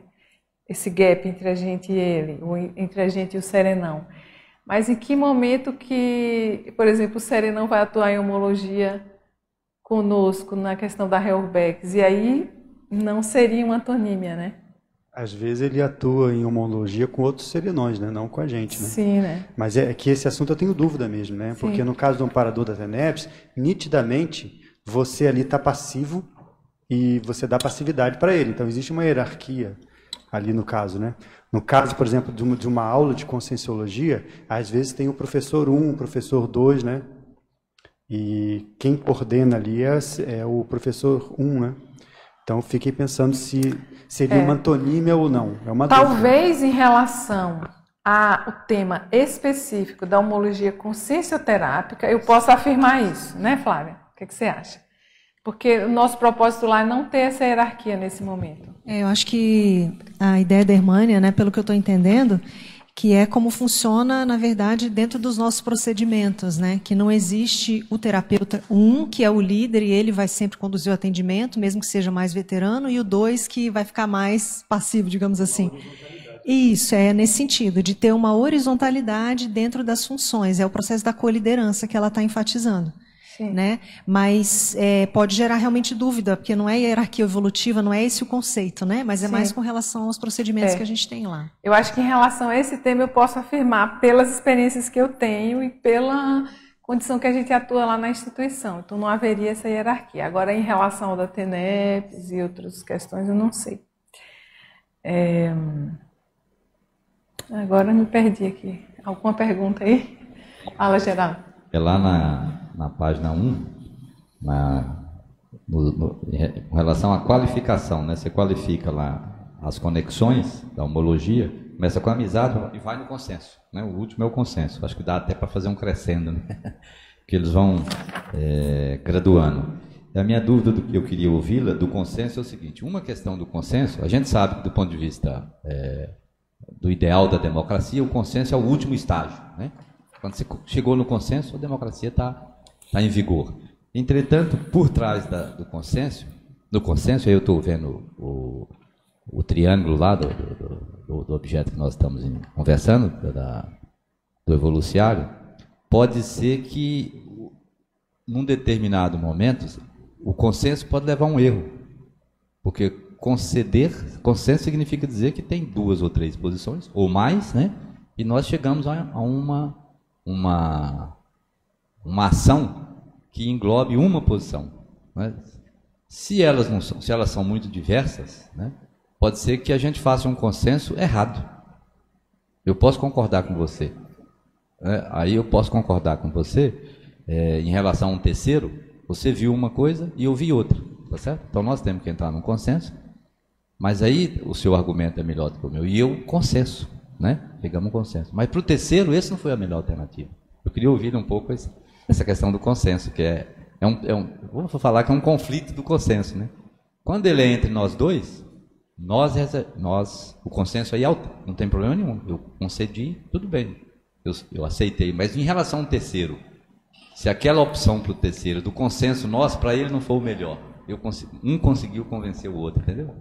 Esse gap entre a gente e ele, entre a gente e o serenão. Mas em que momento que, por exemplo, o serenão vai atuar em homologia conosco na questão da Reurbex? E aí não seria uma antonímia, né? Às vezes ele atua em homologia com outros serenões, né? não com a gente. Né? Sim, né? Mas é que esse assunto eu tenho dúvida mesmo, né? Sim. Porque no caso do amparador da TENEPS, nitidamente você ali está passivo e você dá passividade para ele. Então existe uma hierarquia ali no caso, né? No caso, por exemplo, de uma, de uma aula de conscienciologia, às vezes tem o professor 1, o professor 2, né? E quem coordena ali é, é, o professor 1, né? Então, fiquei pensando se seria é. uma antonímia ou não. É uma Talvez dúvida. em relação ao tema específico da homologia consciencioterápica, eu possa afirmar isso, né, Flávia? O que, que você acha? Porque o nosso propósito lá é não ter essa hierarquia nesse momento. É, eu acho que a ideia da Hermânia, né, pelo que eu estou entendendo, que é como funciona, na verdade, dentro dos nossos procedimentos, né? Que não existe o terapeuta um, que é o líder e ele vai sempre conduzir o atendimento, mesmo que seja mais veterano, e o dois que vai ficar mais passivo, digamos assim. Isso, é nesse sentido, de ter uma horizontalidade dentro das funções. É o processo da co-liderança que ela está enfatizando. Né? Mas é, pode gerar realmente dúvida, porque não é hierarquia evolutiva, não é esse o conceito, né? Mas é Sim. mais com relação aos procedimentos é. que a gente tem lá. Eu acho que em relação a esse tema eu posso afirmar pelas experiências que eu tenho e pela condição que a gente atua lá na instituição. Então não haveria essa hierarquia. Agora, em relação ao da TENEPS e outras questões, eu não sei. É... Agora me perdi aqui. Alguma pergunta aí? Fala, Geraldo. É lá na, na página 1, na, no, no, com relação à qualificação, né? Você qualifica lá as conexões da homologia, começa com a amizade e vai no consenso. Né? O último é o consenso. Acho que dá até para fazer um crescendo, né? que eles vão é, graduando. E a minha dúvida do que eu queria ouvi-la do consenso é o seguinte: uma questão do consenso, a gente sabe que do ponto de vista é, do ideal da democracia, o consenso é o último estágio. Né? Quando você chegou no consenso, a democracia está tá em vigor. Entretanto, por trás da, do consenso, do consenso, aí eu estou vendo o, o triângulo lá do, do, do, objeto que nós estamos conversando, da, do evoluciário, pode ser que, num determinado momento, o consenso pode levar a um erro. Porque conceder, consenso significa dizer que tem duas ou três posições, ou mais, né? E nós chegamos a, a uma, uma, uma ação que englobe uma posição. Né? Se elas não são, se elas são muito diversas, né? pode ser que a gente faça um consenso errado. Eu posso concordar com você. Né? Aí eu posso concordar com você é, em relação a um terceiro. Você viu uma coisa e eu vi outra, tá certo? Então nós temos que entrar num consenso. Mas aí o seu argumento é melhor do que o meu e eu consenso né? Pegamos um consenso. Mas para o terceiro, esse não foi a melhor alternativa. Eu queria ouvir um pouco esse, essa questão do consenso, que é, é, um, é um, vou falar que é um conflito do consenso, né? Quando ele é entre nós dois, nós, nós o consenso aí é não tem problema nenhum. Eu concedi, tudo bem, eu, eu aceitei. Mas em relação ao terceiro, se aquela opção para o terceiro, do consenso nosso, para ele não for o melhor, eu um conseguiu convencer o outro, entendeu?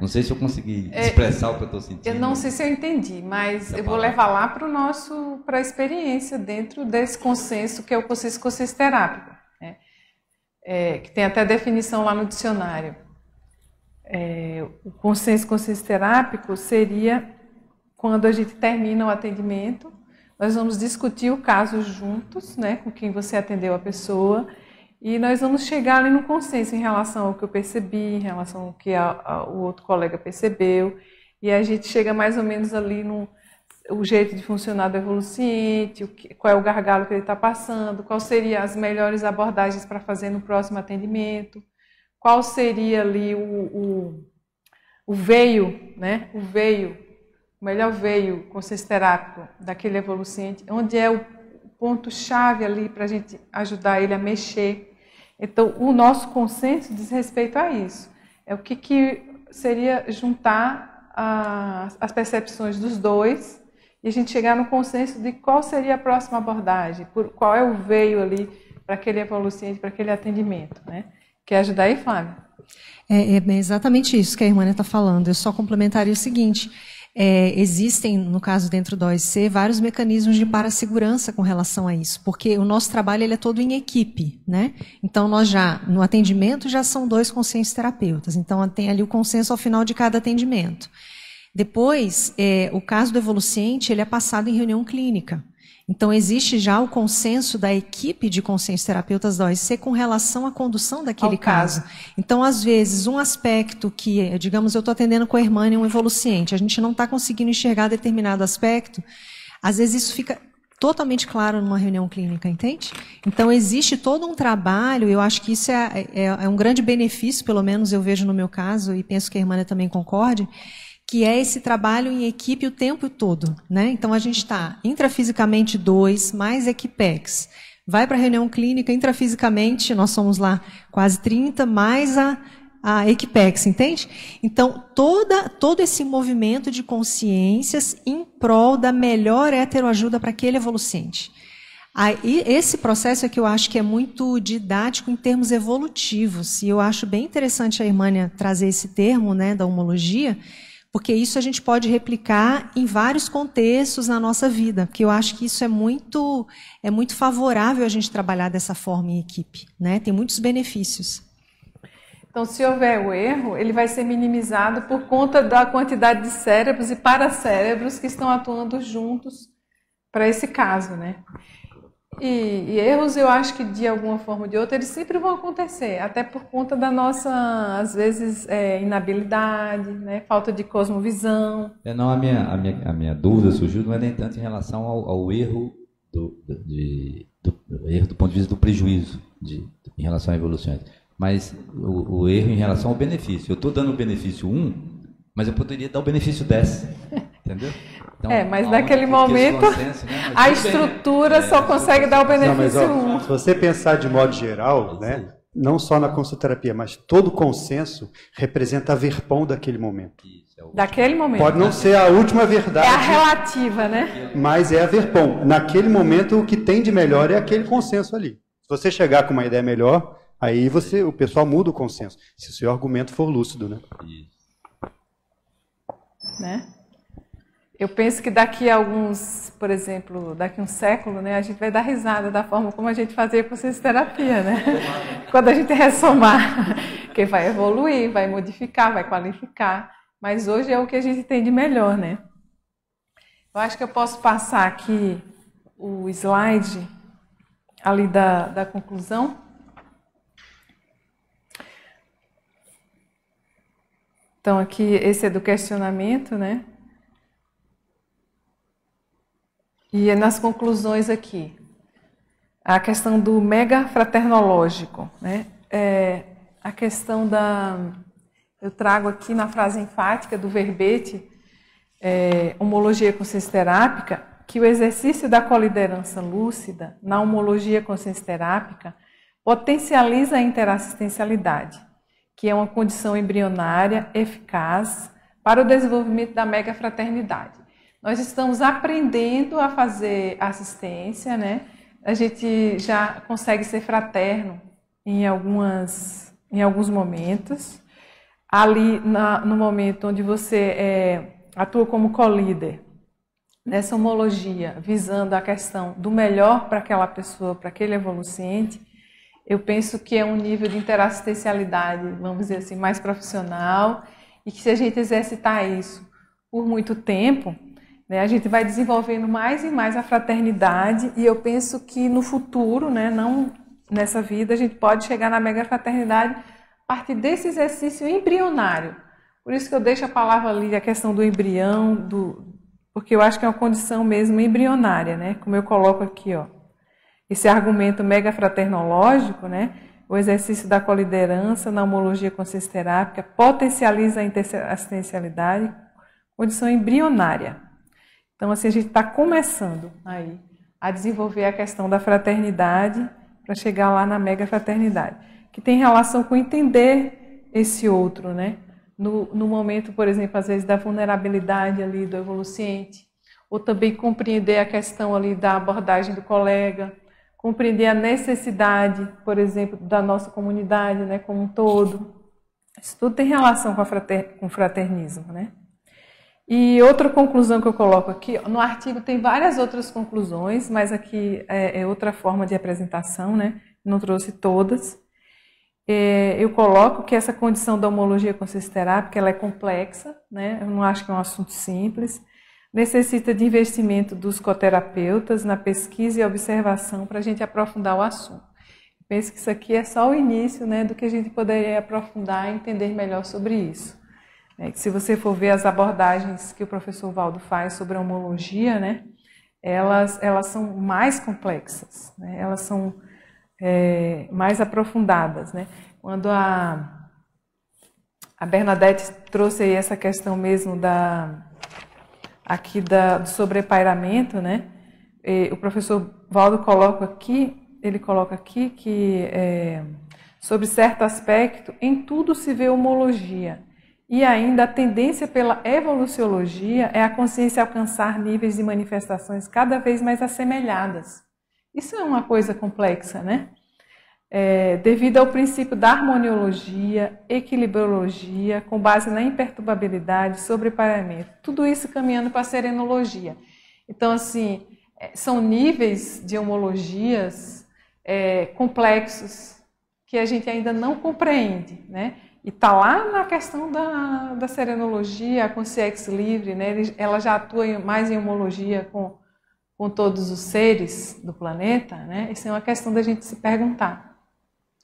Não sei se eu consegui é, expressar é, o que eu estou sentindo. Eu não sei se eu entendi, mas eu vou levar lá para o nosso, para a experiência dentro desse consenso que é o consenso consenso terápico, né? é, que tem até definição lá no dicionário. É, o consenso consenso terápico seria quando a gente termina o atendimento, nós vamos discutir o caso juntos, né, com quem você atendeu a pessoa e nós vamos chegar ali no consenso em relação ao que eu percebi, em relação ao que a, a, o outro colega percebeu. E a gente chega mais ou menos ali no o jeito de funcionar do evoluciente, que, qual é o gargalo que ele está passando, quais seriam as melhores abordagens para fazer no próximo atendimento, qual seria ali o, o, o veio, né? o veio, o melhor veio consciência terápico daquele evoluciente, onde é o ponto-chave ali para a gente ajudar ele a mexer então, o nosso consenso diz respeito a isso. É o que, que seria juntar a, as percepções dos dois e a gente chegar no consenso de qual seria a próxima abordagem, por, qual é o veio ali para aquele evoluciente, para aquele atendimento. Né? Quer ajudar aí, Flávia? É, é exatamente isso que a irmã está falando. Eu só complementaria o seguinte: é, existem, no caso dentro do OIC, vários mecanismos de para-segurança com relação a isso, porque o nosso trabalho ele é todo em equipe, né? Então nós já, no atendimento, já são dois consensos terapeutas, então tem ali o consenso ao final de cada atendimento. Depois, é, o caso do evoluciente, ele é passado em reunião clínica. Então, existe já o consenso da equipe de consenso terapeutas da OIC com relação à condução daquele caso. caso. Então, às vezes, um aspecto que, digamos, eu estou atendendo com a irmã em um evoluciente, a gente não está conseguindo enxergar determinado aspecto, às vezes isso fica totalmente claro numa reunião clínica, entende? Então, existe todo um trabalho, eu acho que isso é, é, é um grande benefício, pelo menos eu vejo no meu caso, e penso que a irmã também concorde, que é esse trabalho em equipe o tempo todo. Né? Então, a gente está intrafisicamente dois, mais equipex. Vai para a reunião clínica intrafisicamente, nós somos lá quase 30, mais a, a Equipex, entende? Então, toda, todo esse movimento de consciências em prol da melhor heteroajuda para aquele evolucente. Aí, esse processo é que eu acho que é muito didático em termos evolutivos, e eu acho bem interessante a Irmânia trazer esse termo né, da homologia, porque isso a gente pode replicar em vários contextos na nossa vida, que eu acho que isso é muito é muito favorável a gente trabalhar dessa forma em equipe, né? Tem muitos benefícios. Então, se houver o erro, ele vai ser minimizado por conta da quantidade de cérebros e paracérebros que estão atuando juntos para esse caso, né? E, e, erros, eu acho que de alguma forma ou de outra, eles sempre vão acontecer, até por conta da nossa, às vezes, é, inabilidade, né? falta de cosmovisão. É, não, a minha, a, minha, a minha dúvida surgiu não é nem tanto em relação ao, ao erro, do, de, do, erro do ponto de vista do prejuízo de, em relação à evolução, mas o, o erro em relação ao benefício. Eu estou dando o benefício 1, mas eu poderia dar o benefício 10, entendeu? Então, é, mas naquele momento consenso, né? a estrutura bem, só é, consegue dar o benefício não, mas, ó, Se você pensar de modo geral, né, não só na consultoterapia, mas todo consenso representa a verpão daquele momento. É daquele momento. Pode não ser a última verdade. É a relativa, né? Mas é a verpão. Naquele momento, o que tem de melhor é aquele consenso ali. Se você chegar com uma ideia melhor, aí você, o pessoal muda o consenso. Se o seu argumento for lúcido, né? Né? Eu penso que daqui a alguns, por exemplo, daqui a um século, né, a gente vai dar risada da forma como a gente fazia com terapia, né? Quando a gente ressomar, que vai evoluir, vai modificar, vai qualificar. Mas hoje é o que a gente tem de melhor, né? Eu acho que eu posso passar aqui o slide ali da, da conclusão. Então, aqui, esse é do questionamento, né? E é nas conclusões aqui, a questão do mega fraternológico, né? É, a questão da. Eu trago aqui na frase enfática do verbete, é, homologia consciência que o exercício da coliderança lúcida na homologia consciência potencializa a interassistencialidade, que é uma condição embrionária eficaz para o desenvolvimento da mega fraternidade. Nós estamos aprendendo a fazer assistência, né? A gente já consegue ser fraterno em, algumas, em alguns momentos. Ali, na, no momento onde você é, atua como co-líder, nessa homologia, visando a questão do melhor para aquela pessoa, para aquele evoluciente, eu penso que é um nível de interassistencialidade, vamos dizer assim, mais profissional, e que se a gente exercitar isso por muito tempo, né? A gente vai desenvolvendo mais e mais a fraternidade e eu penso que no futuro, né, não nessa vida, a gente pode chegar na mega fraternidade a partir desse exercício embrionário. Por isso que eu deixo a palavra ali, a questão do embrião, do, porque eu acho que é uma condição mesmo embrionária, né? como eu coloco aqui. Ó. Esse argumento mega fraternológico, né? o exercício da coliderança na homologia consciência potencializa a assistencialidade, condição embrionária. Então, assim, a gente está começando aí a desenvolver a questão da fraternidade para chegar lá na mega fraternidade, que tem relação com entender esse outro, né? No, no momento, por exemplo, às vezes da vulnerabilidade ali do evoluciente, ou também compreender a questão ali da abordagem do colega, compreender a necessidade, por exemplo, da nossa comunidade, né, como um todo. Isso tudo tem relação com, a frater, com o fraternismo, né? E outra conclusão que eu coloco aqui, no artigo tem várias outras conclusões, mas aqui é, é outra forma de apresentação, né? Não trouxe todas. É, eu coloco que essa condição da homologia consciência-terápica ela é complexa, né? Eu não acho que é um assunto simples. Necessita de investimento dos coterapeutas na pesquisa e observação para a gente aprofundar o assunto. Penso que isso aqui é só o início, né, do que a gente poderia aprofundar e entender melhor sobre isso. É, se você for ver as abordagens que o professor Valdo faz sobre a homologia, né, elas, elas são mais complexas, né, elas são é, mais aprofundadas. Né. Quando a, a Bernadette trouxe aí essa questão mesmo da, aqui da, do sobrepairamento, né, o professor Valdo coloca aqui, ele coloca aqui que é, sobre certo aspecto, em tudo se vê homologia e ainda a tendência pela evoluciologia é a consciência alcançar níveis de manifestações cada vez mais assemelhadas. Isso é uma coisa complexa, né? é, devido ao princípio da harmoniologia, equilibrologia, com base na imperturbabilidade, sobreparamento. Tudo isso caminhando para a serenologia. Então, assim, é, são níveis de homologias é, complexos que a gente ainda não compreende, né? E está lá na questão da, da serenologia, a consciência livre, né? ela já atua mais em homologia com, com todos os seres do planeta, né? Isso é uma questão da gente se perguntar,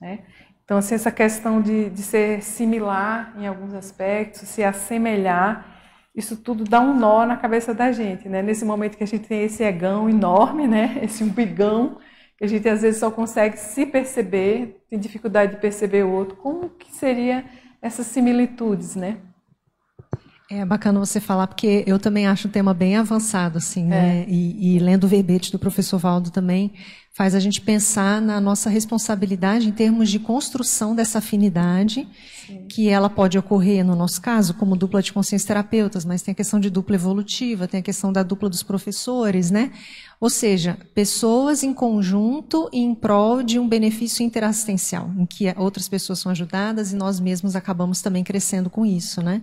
né? Então, assim, essa questão de, de ser similar em alguns aspectos, se assemelhar, isso tudo dá um nó na cabeça da gente, né? Nesse momento que a gente tem esse egão enorme, né? Esse umbigão, a gente às vezes só consegue se perceber, tem dificuldade de perceber o outro. Como que seria essas similitudes, né? É bacana você falar, porque eu também acho o tema bem avançado, assim, né? É. E, e, lendo o verbete do professor Valdo também faz a gente pensar na nossa responsabilidade em termos de construção dessa afinidade, Sim. que ela pode ocorrer, no nosso caso, como dupla de consciência terapeutas, mas tem a questão de dupla evolutiva, tem a questão da dupla dos professores, né? Ou seja, pessoas em conjunto em prol de um benefício interassistencial, em que outras pessoas são ajudadas e nós mesmos acabamos também crescendo com isso, né?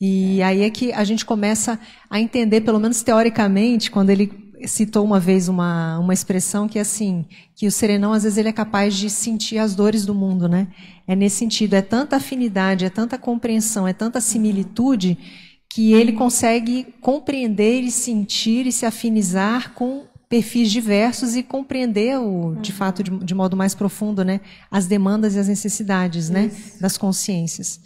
E aí é que a gente começa a entender, pelo menos teoricamente, quando ele citou uma vez uma, uma expressão que é assim, que o serenão às vezes ele é capaz de sentir as dores do mundo, né? É nesse sentido, é tanta afinidade, é tanta compreensão, é tanta similitude que ele consegue compreender e sentir e se afinizar com perfis diversos e compreender o, de fato de, de modo mais profundo, né, as demandas e as necessidades, né, das consciências.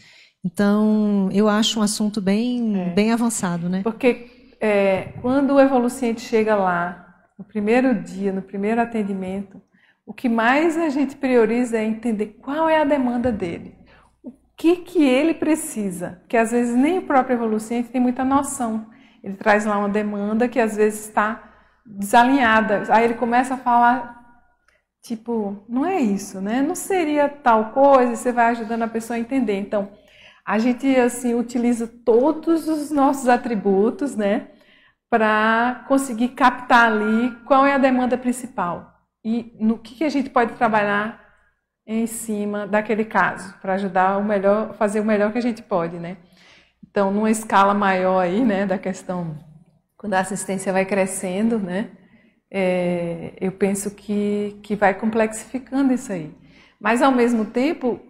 Então, eu acho um assunto bem, é. bem avançado, né? Porque é, quando o evoluciente chega lá, no primeiro dia, no primeiro atendimento, o que mais a gente prioriza é entender qual é a demanda dele. O que, que ele precisa, que às vezes nem o próprio evoluciente tem muita noção. Ele traz lá uma demanda que às vezes está desalinhada. Aí ele começa a falar tipo, não é isso, né? Não seria tal coisa, você vai ajudando a pessoa a entender. Então, a gente assim utiliza todos os nossos atributos, né, para conseguir captar ali qual é a demanda principal e no que, que a gente pode trabalhar em cima daquele caso para ajudar o melhor, fazer o melhor que a gente pode, né? Então, numa escala maior aí, né, da questão quando a assistência vai crescendo, né, é, eu penso que que vai complexificando isso aí. Mas ao mesmo tempo,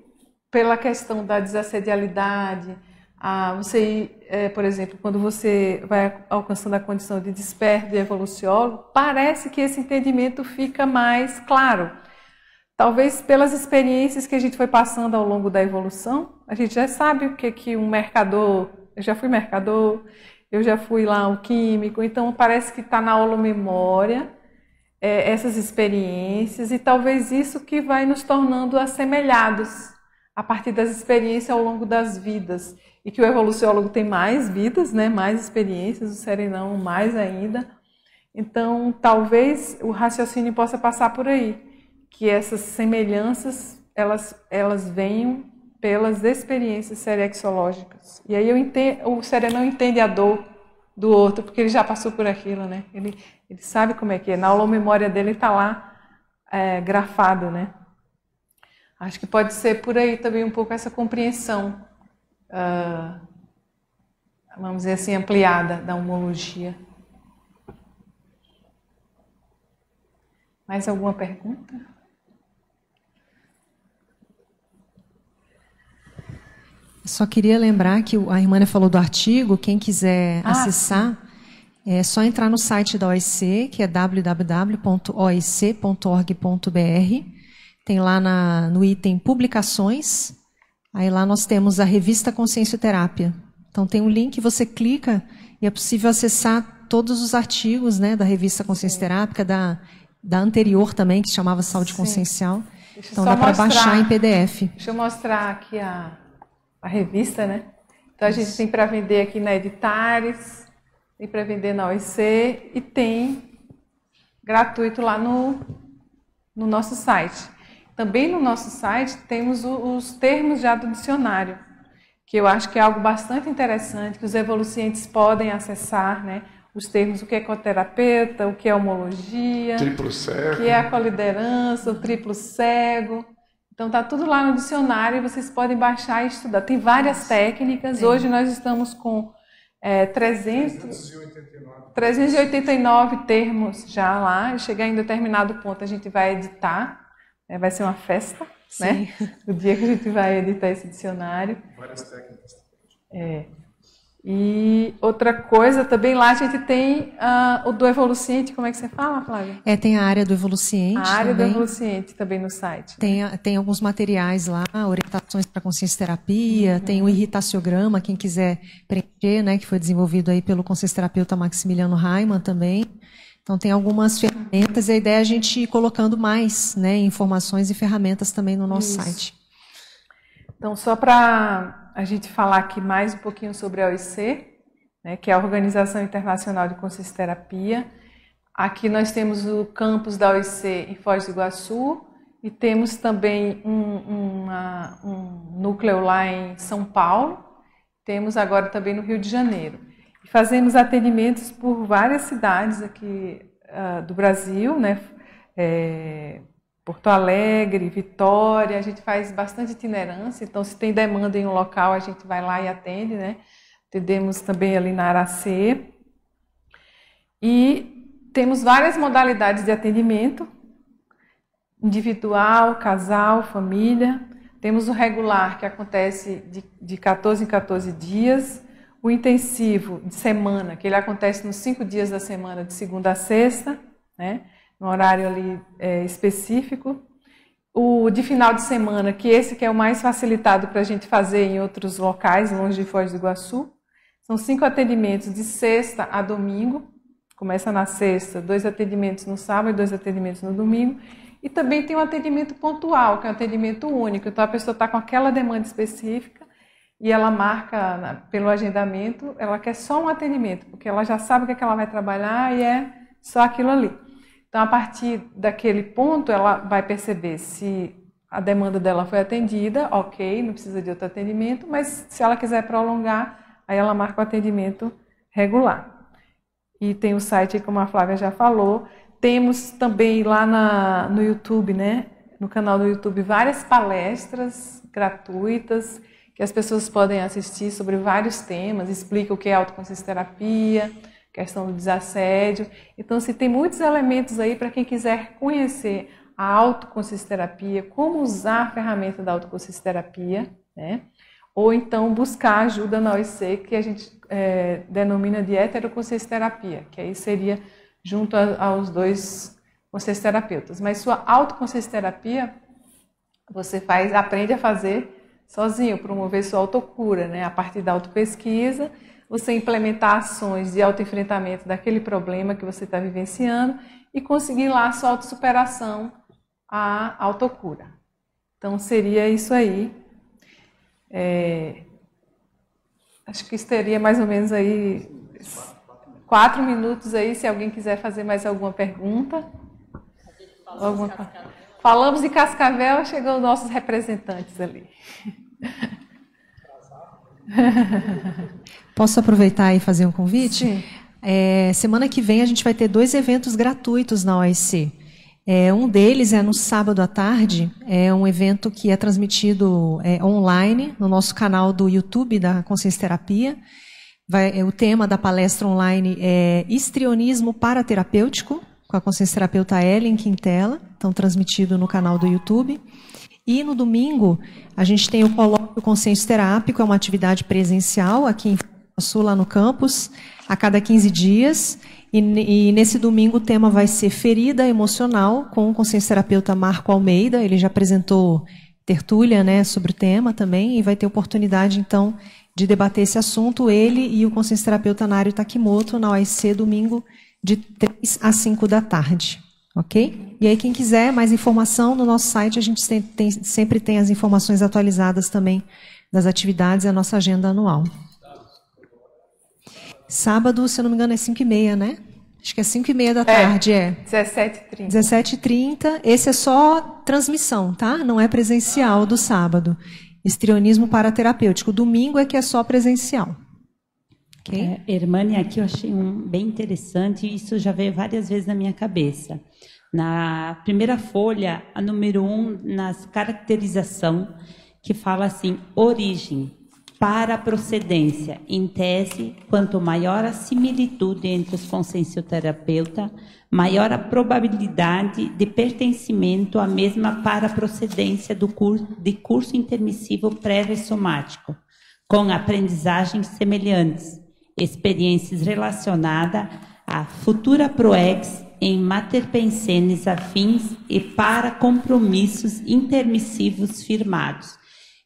pela questão da desassedialidade, a você é, por exemplo, quando você vai alcançando a condição de desperto, de evoluciólogo, parece que esse entendimento fica mais claro. Talvez pelas experiências que a gente foi passando ao longo da evolução, a gente já sabe o que que um mercador, eu já fui mercador, eu já fui lá um químico, então parece que está na aula memória é, essas experiências e talvez isso que vai nos tornando assemelhados a partir das experiências ao longo das vidas. E que o evoluciólogo tem mais vidas, né, mais experiências, o serenão mais ainda. Então, talvez o raciocínio possa passar por aí, que essas semelhanças elas, elas venham pelas experiências serexológicas. E aí eu entendo, o serenão entende a dor do outro, porque ele já passou por aquilo, né? Ele, ele sabe como é que é. Na aula memória dele está lá é, grafado, né? Acho que pode ser por aí também um pouco essa compreensão, uh, vamos dizer assim, ampliada da homologia. Mais alguma pergunta? Só queria lembrar que a irmã falou do artigo, quem quiser ah, acessar, sim. é só entrar no site da OIC, que é www.oic.org.br tem lá na, no item publicações, aí lá nós temos a revista Consciencioterapia. Então tem um link, você clica e é possível acessar todos os artigos né, da revista Consciencioterápica, da, da anterior também, que se chamava Saúde Sim. Consciencial. Deixa então dá para baixar em PDF. Deixa eu mostrar aqui a, a revista, né? Então a gente tem para vender aqui na Editares, tem para vender na OIC e tem gratuito lá no, no nosso site. Também no nosso site temos os termos já do dicionário, que eu acho que é algo bastante interessante, que os evolucientes podem acessar, né? Os termos, o que é ecoterapeuta, o que é homologia, triplo cego. o que é a coliderança, o triplo cego. Então tá tudo lá no dicionário e vocês podem baixar e estudar. Tem várias técnicas. Hoje nós estamos com é, 300, 389 termos já lá. Chegar em determinado ponto a gente vai editar. Né? Vai ser uma festa, né? Sim. O dia que a gente vai editar esse dicionário. Várias técnicas. É. E outra coisa, também lá a gente tem ah, o do Evoluciente, como é que você fala, Flávia? É, tem a área do Evoluciente A área do também. Evoluciente também no site. Tem, a- tem alguns materiais lá, orientações para consciência terapia, Uhum. tem o irritaciograma, quem quiser preencher, né, que foi desenvolvido aí pelo consciência terapeuta Maximiliano Raiman também. Então tem algumas ferramentas e a ideia é a gente ir colocando mais, né, informações e ferramentas também no nosso Isso. site. Então, só para a gente falar aqui mais um pouquinho sobre a OIC, né, que é a Organização Internacional de Consciência e Terapia. Aqui nós temos o campus da OIC em Foz do Iguaçu e temos também um, uma- um núcleo lá em São Paulo. Temos agora também no Rio de Janeiro. Fazemos atendimentos por várias cidades aqui ah, do Brasil, né? É, Porto Alegre, Vitória, a gente faz bastante itinerância, então se tem demanda em um local, a gente vai lá e atende, né? Atendemos também ali na Aracê. E temos várias modalidades de atendimento, individual, casal, família. Temos o regular, que acontece de, de 14 em 14 dias. O intensivo de semana, que ele acontece nos cinco dias da semana, de segunda a sexta, né? no horário ali é, específico. O de final de semana, que esse que é o mais facilitado para a gente fazer em outros locais, longe de Foz do Iguaçu. São cinco atendimentos de sexta a domingo. Começa na sexta, dois atendimentos no sábado e dois atendimentos no domingo. E também tem um atendimento pontual, que é um atendimento único. Então a pessoa está com aquela demanda específica e ela marca pelo agendamento, ela quer só um atendimento, porque ela já sabe o que, é que ela vai trabalhar e é só aquilo ali. Então, a partir daquele ponto, ela vai perceber se a demanda dela foi atendida, ok, não precisa de outro atendimento, mas se ela quiser prolongar, aí ela marca o atendimento regular. E tem o site, como a Flávia já falou, temos também lá na, no YouTube, né, no canal do YouTube, várias palestras gratuitas que as pessoas podem assistir sobre vários temas, explica o que é autoconsciência questão do desassédio. Então, se tem muitos elementos aí para quem quiser conhecer a autoconsciência como usar a ferramenta da autoconsciência né? Ou então buscar ajuda na OIC, que a gente é, denomina de heteroconsciência que aí seria junto a- aos dois consciência. Mas sua autoconsciência você faz, aprende a fazer sozinho, promover sua autocura, né? A partir da autopesquisa, você implementar ações de autoenfrentamento daquele problema que você está vivenciando e conseguir lá a sua autossuperação, a autocura. Então seria isso aí. É, acho que estaria mais ou menos aí quatro minutos aí, se alguém quiser fazer mais alguma pergunta. Alguma... Falamos de Cascavel, chegou os nossos representantes ali. Posso aproveitar e fazer um convite? É, semana que vem a gente vai ter dois eventos gratuitos na OIC. É, um deles é no sábado à tarde, é um evento que é transmitido é, online no nosso canal do YouTube da Consciência Terapia. Vai- é, o tema da palestra online é Histrionismo Paraterapêutico, com a consciência terapeuta Ellen Quintela, então transmitido no canal do YouTube. E no domingo, a gente tem o colóquio Consciência Terápico, é uma atividade presencial aqui em Sul, lá no campus, a cada 15 dias. E, e nesse domingo o tema vai ser Ferida Emocional, com o consciência terapeuta Marco Almeida. Ele já apresentou tertúlia né, sobre o tema também, e vai ter oportunidade, então, de debater esse assunto, ele e o consciência terapeuta Nário Takimoto, na OIC, domingo, de 3 a 5 da tarde. Ok? E aí, quem quiser mais informação, no nosso site a gente tem- sempre tem as informações atualizadas também das atividades e a nossa agenda anual. Sábado, se eu não me engano, é 5 e meia, né? Acho que é 5 e meia da tarde, é. 17h30. 17h30. Esse é só transmissão, tá? Não é presencial do sábado. Estrionismo paraterapêutico. Domingo é que é só presencial. Ok? É, Hermânia, aqui eu achei um bem interessante isso já veio várias vezes na minha cabeça. Na primeira folha, a número um, nas caracterização, que fala assim, origem, para procedência. Em tese, quanto maior a similitude entre os consciencioterapeuta, maior a probabilidade de pertencimento à mesma para procedência do curso, de curso intermissivo pré-ressomático, com aprendizagens semelhantes, experiências relacionadas à futura proex em materpensenes afins e para compromissos intermissivos firmados.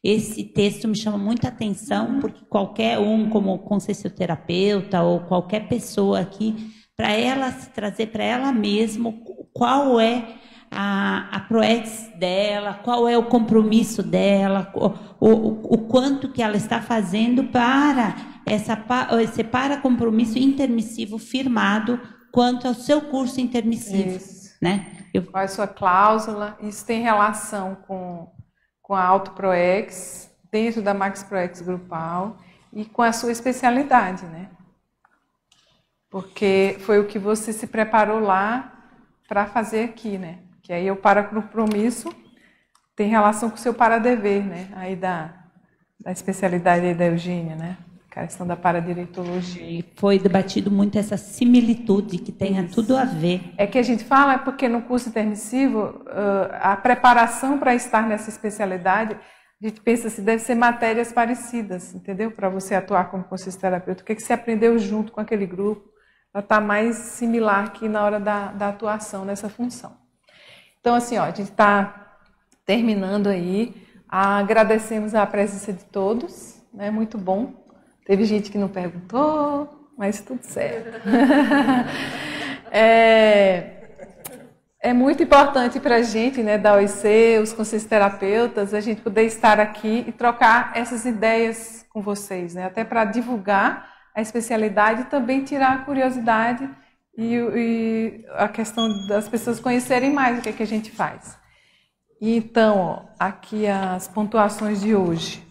Esse texto me chama muita atenção, porque qualquer um, como consciencioterapeuta ou qualquer pessoa aqui, para ela se trazer para ela mesma qual é a, a proex dela, qual é o compromisso dela, o, o, o quanto que ela está fazendo para essa, esse para compromisso intermissivo firmado quanto ao seu curso intermissivo. Isso. Né? Eu... Qual é a sua cláusula? Isso tem relação com com a Auto ProEx, dentro da Max ProEx grupal e com a sua especialidade, né? Porque foi o que você se preparou lá para fazer aqui, né? Que aí o para compromisso tem relação com o seu para dever, né? Aí da, da especialidade aí da Eugênia, né? A questão da paradireitologia. E foi debatido muito essa similitude que tenha Isso. tudo a ver. É que a gente fala porque no curso intermissivo, a preparação para estar nessa especialidade, a gente pensa se deve ser matérias parecidas, entendeu? Para você atuar como terapeuta. O que, que você aprendeu junto com aquele grupo, para estar tá mais similar aqui na hora da, da atuação nessa função. Então, assim, ó, a gente está terminando aí. Agradecemos a presença de todos, né? Muito bom Teve gente que não perguntou, mas tudo certo. é, é muito importante para a gente, né, da OIC, os conselhos terapeutas, a gente poder estar aqui e trocar essas ideias com vocês, né, até para divulgar a especialidade e também tirar a curiosidade e, e, a questão das pessoas conhecerem mais o que, é que a gente faz. Então, ó, aqui as pontuações de hoje.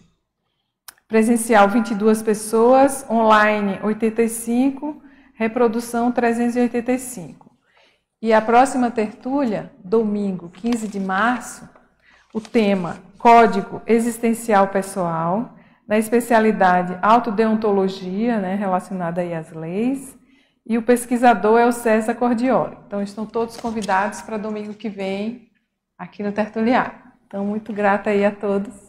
Presencial 22 pessoas, online 85, reprodução 385. E a próxima tertúlia, domingo 15 de março, o tema Código Existencial Pessoal, na especialidade Autodeontologia, né, relacionada aí às leis, e o pesquisador é o César Cordioli. Então estão todos convidados para domingo que vem aqui no Tertuliar. Então muito grata aí a todos.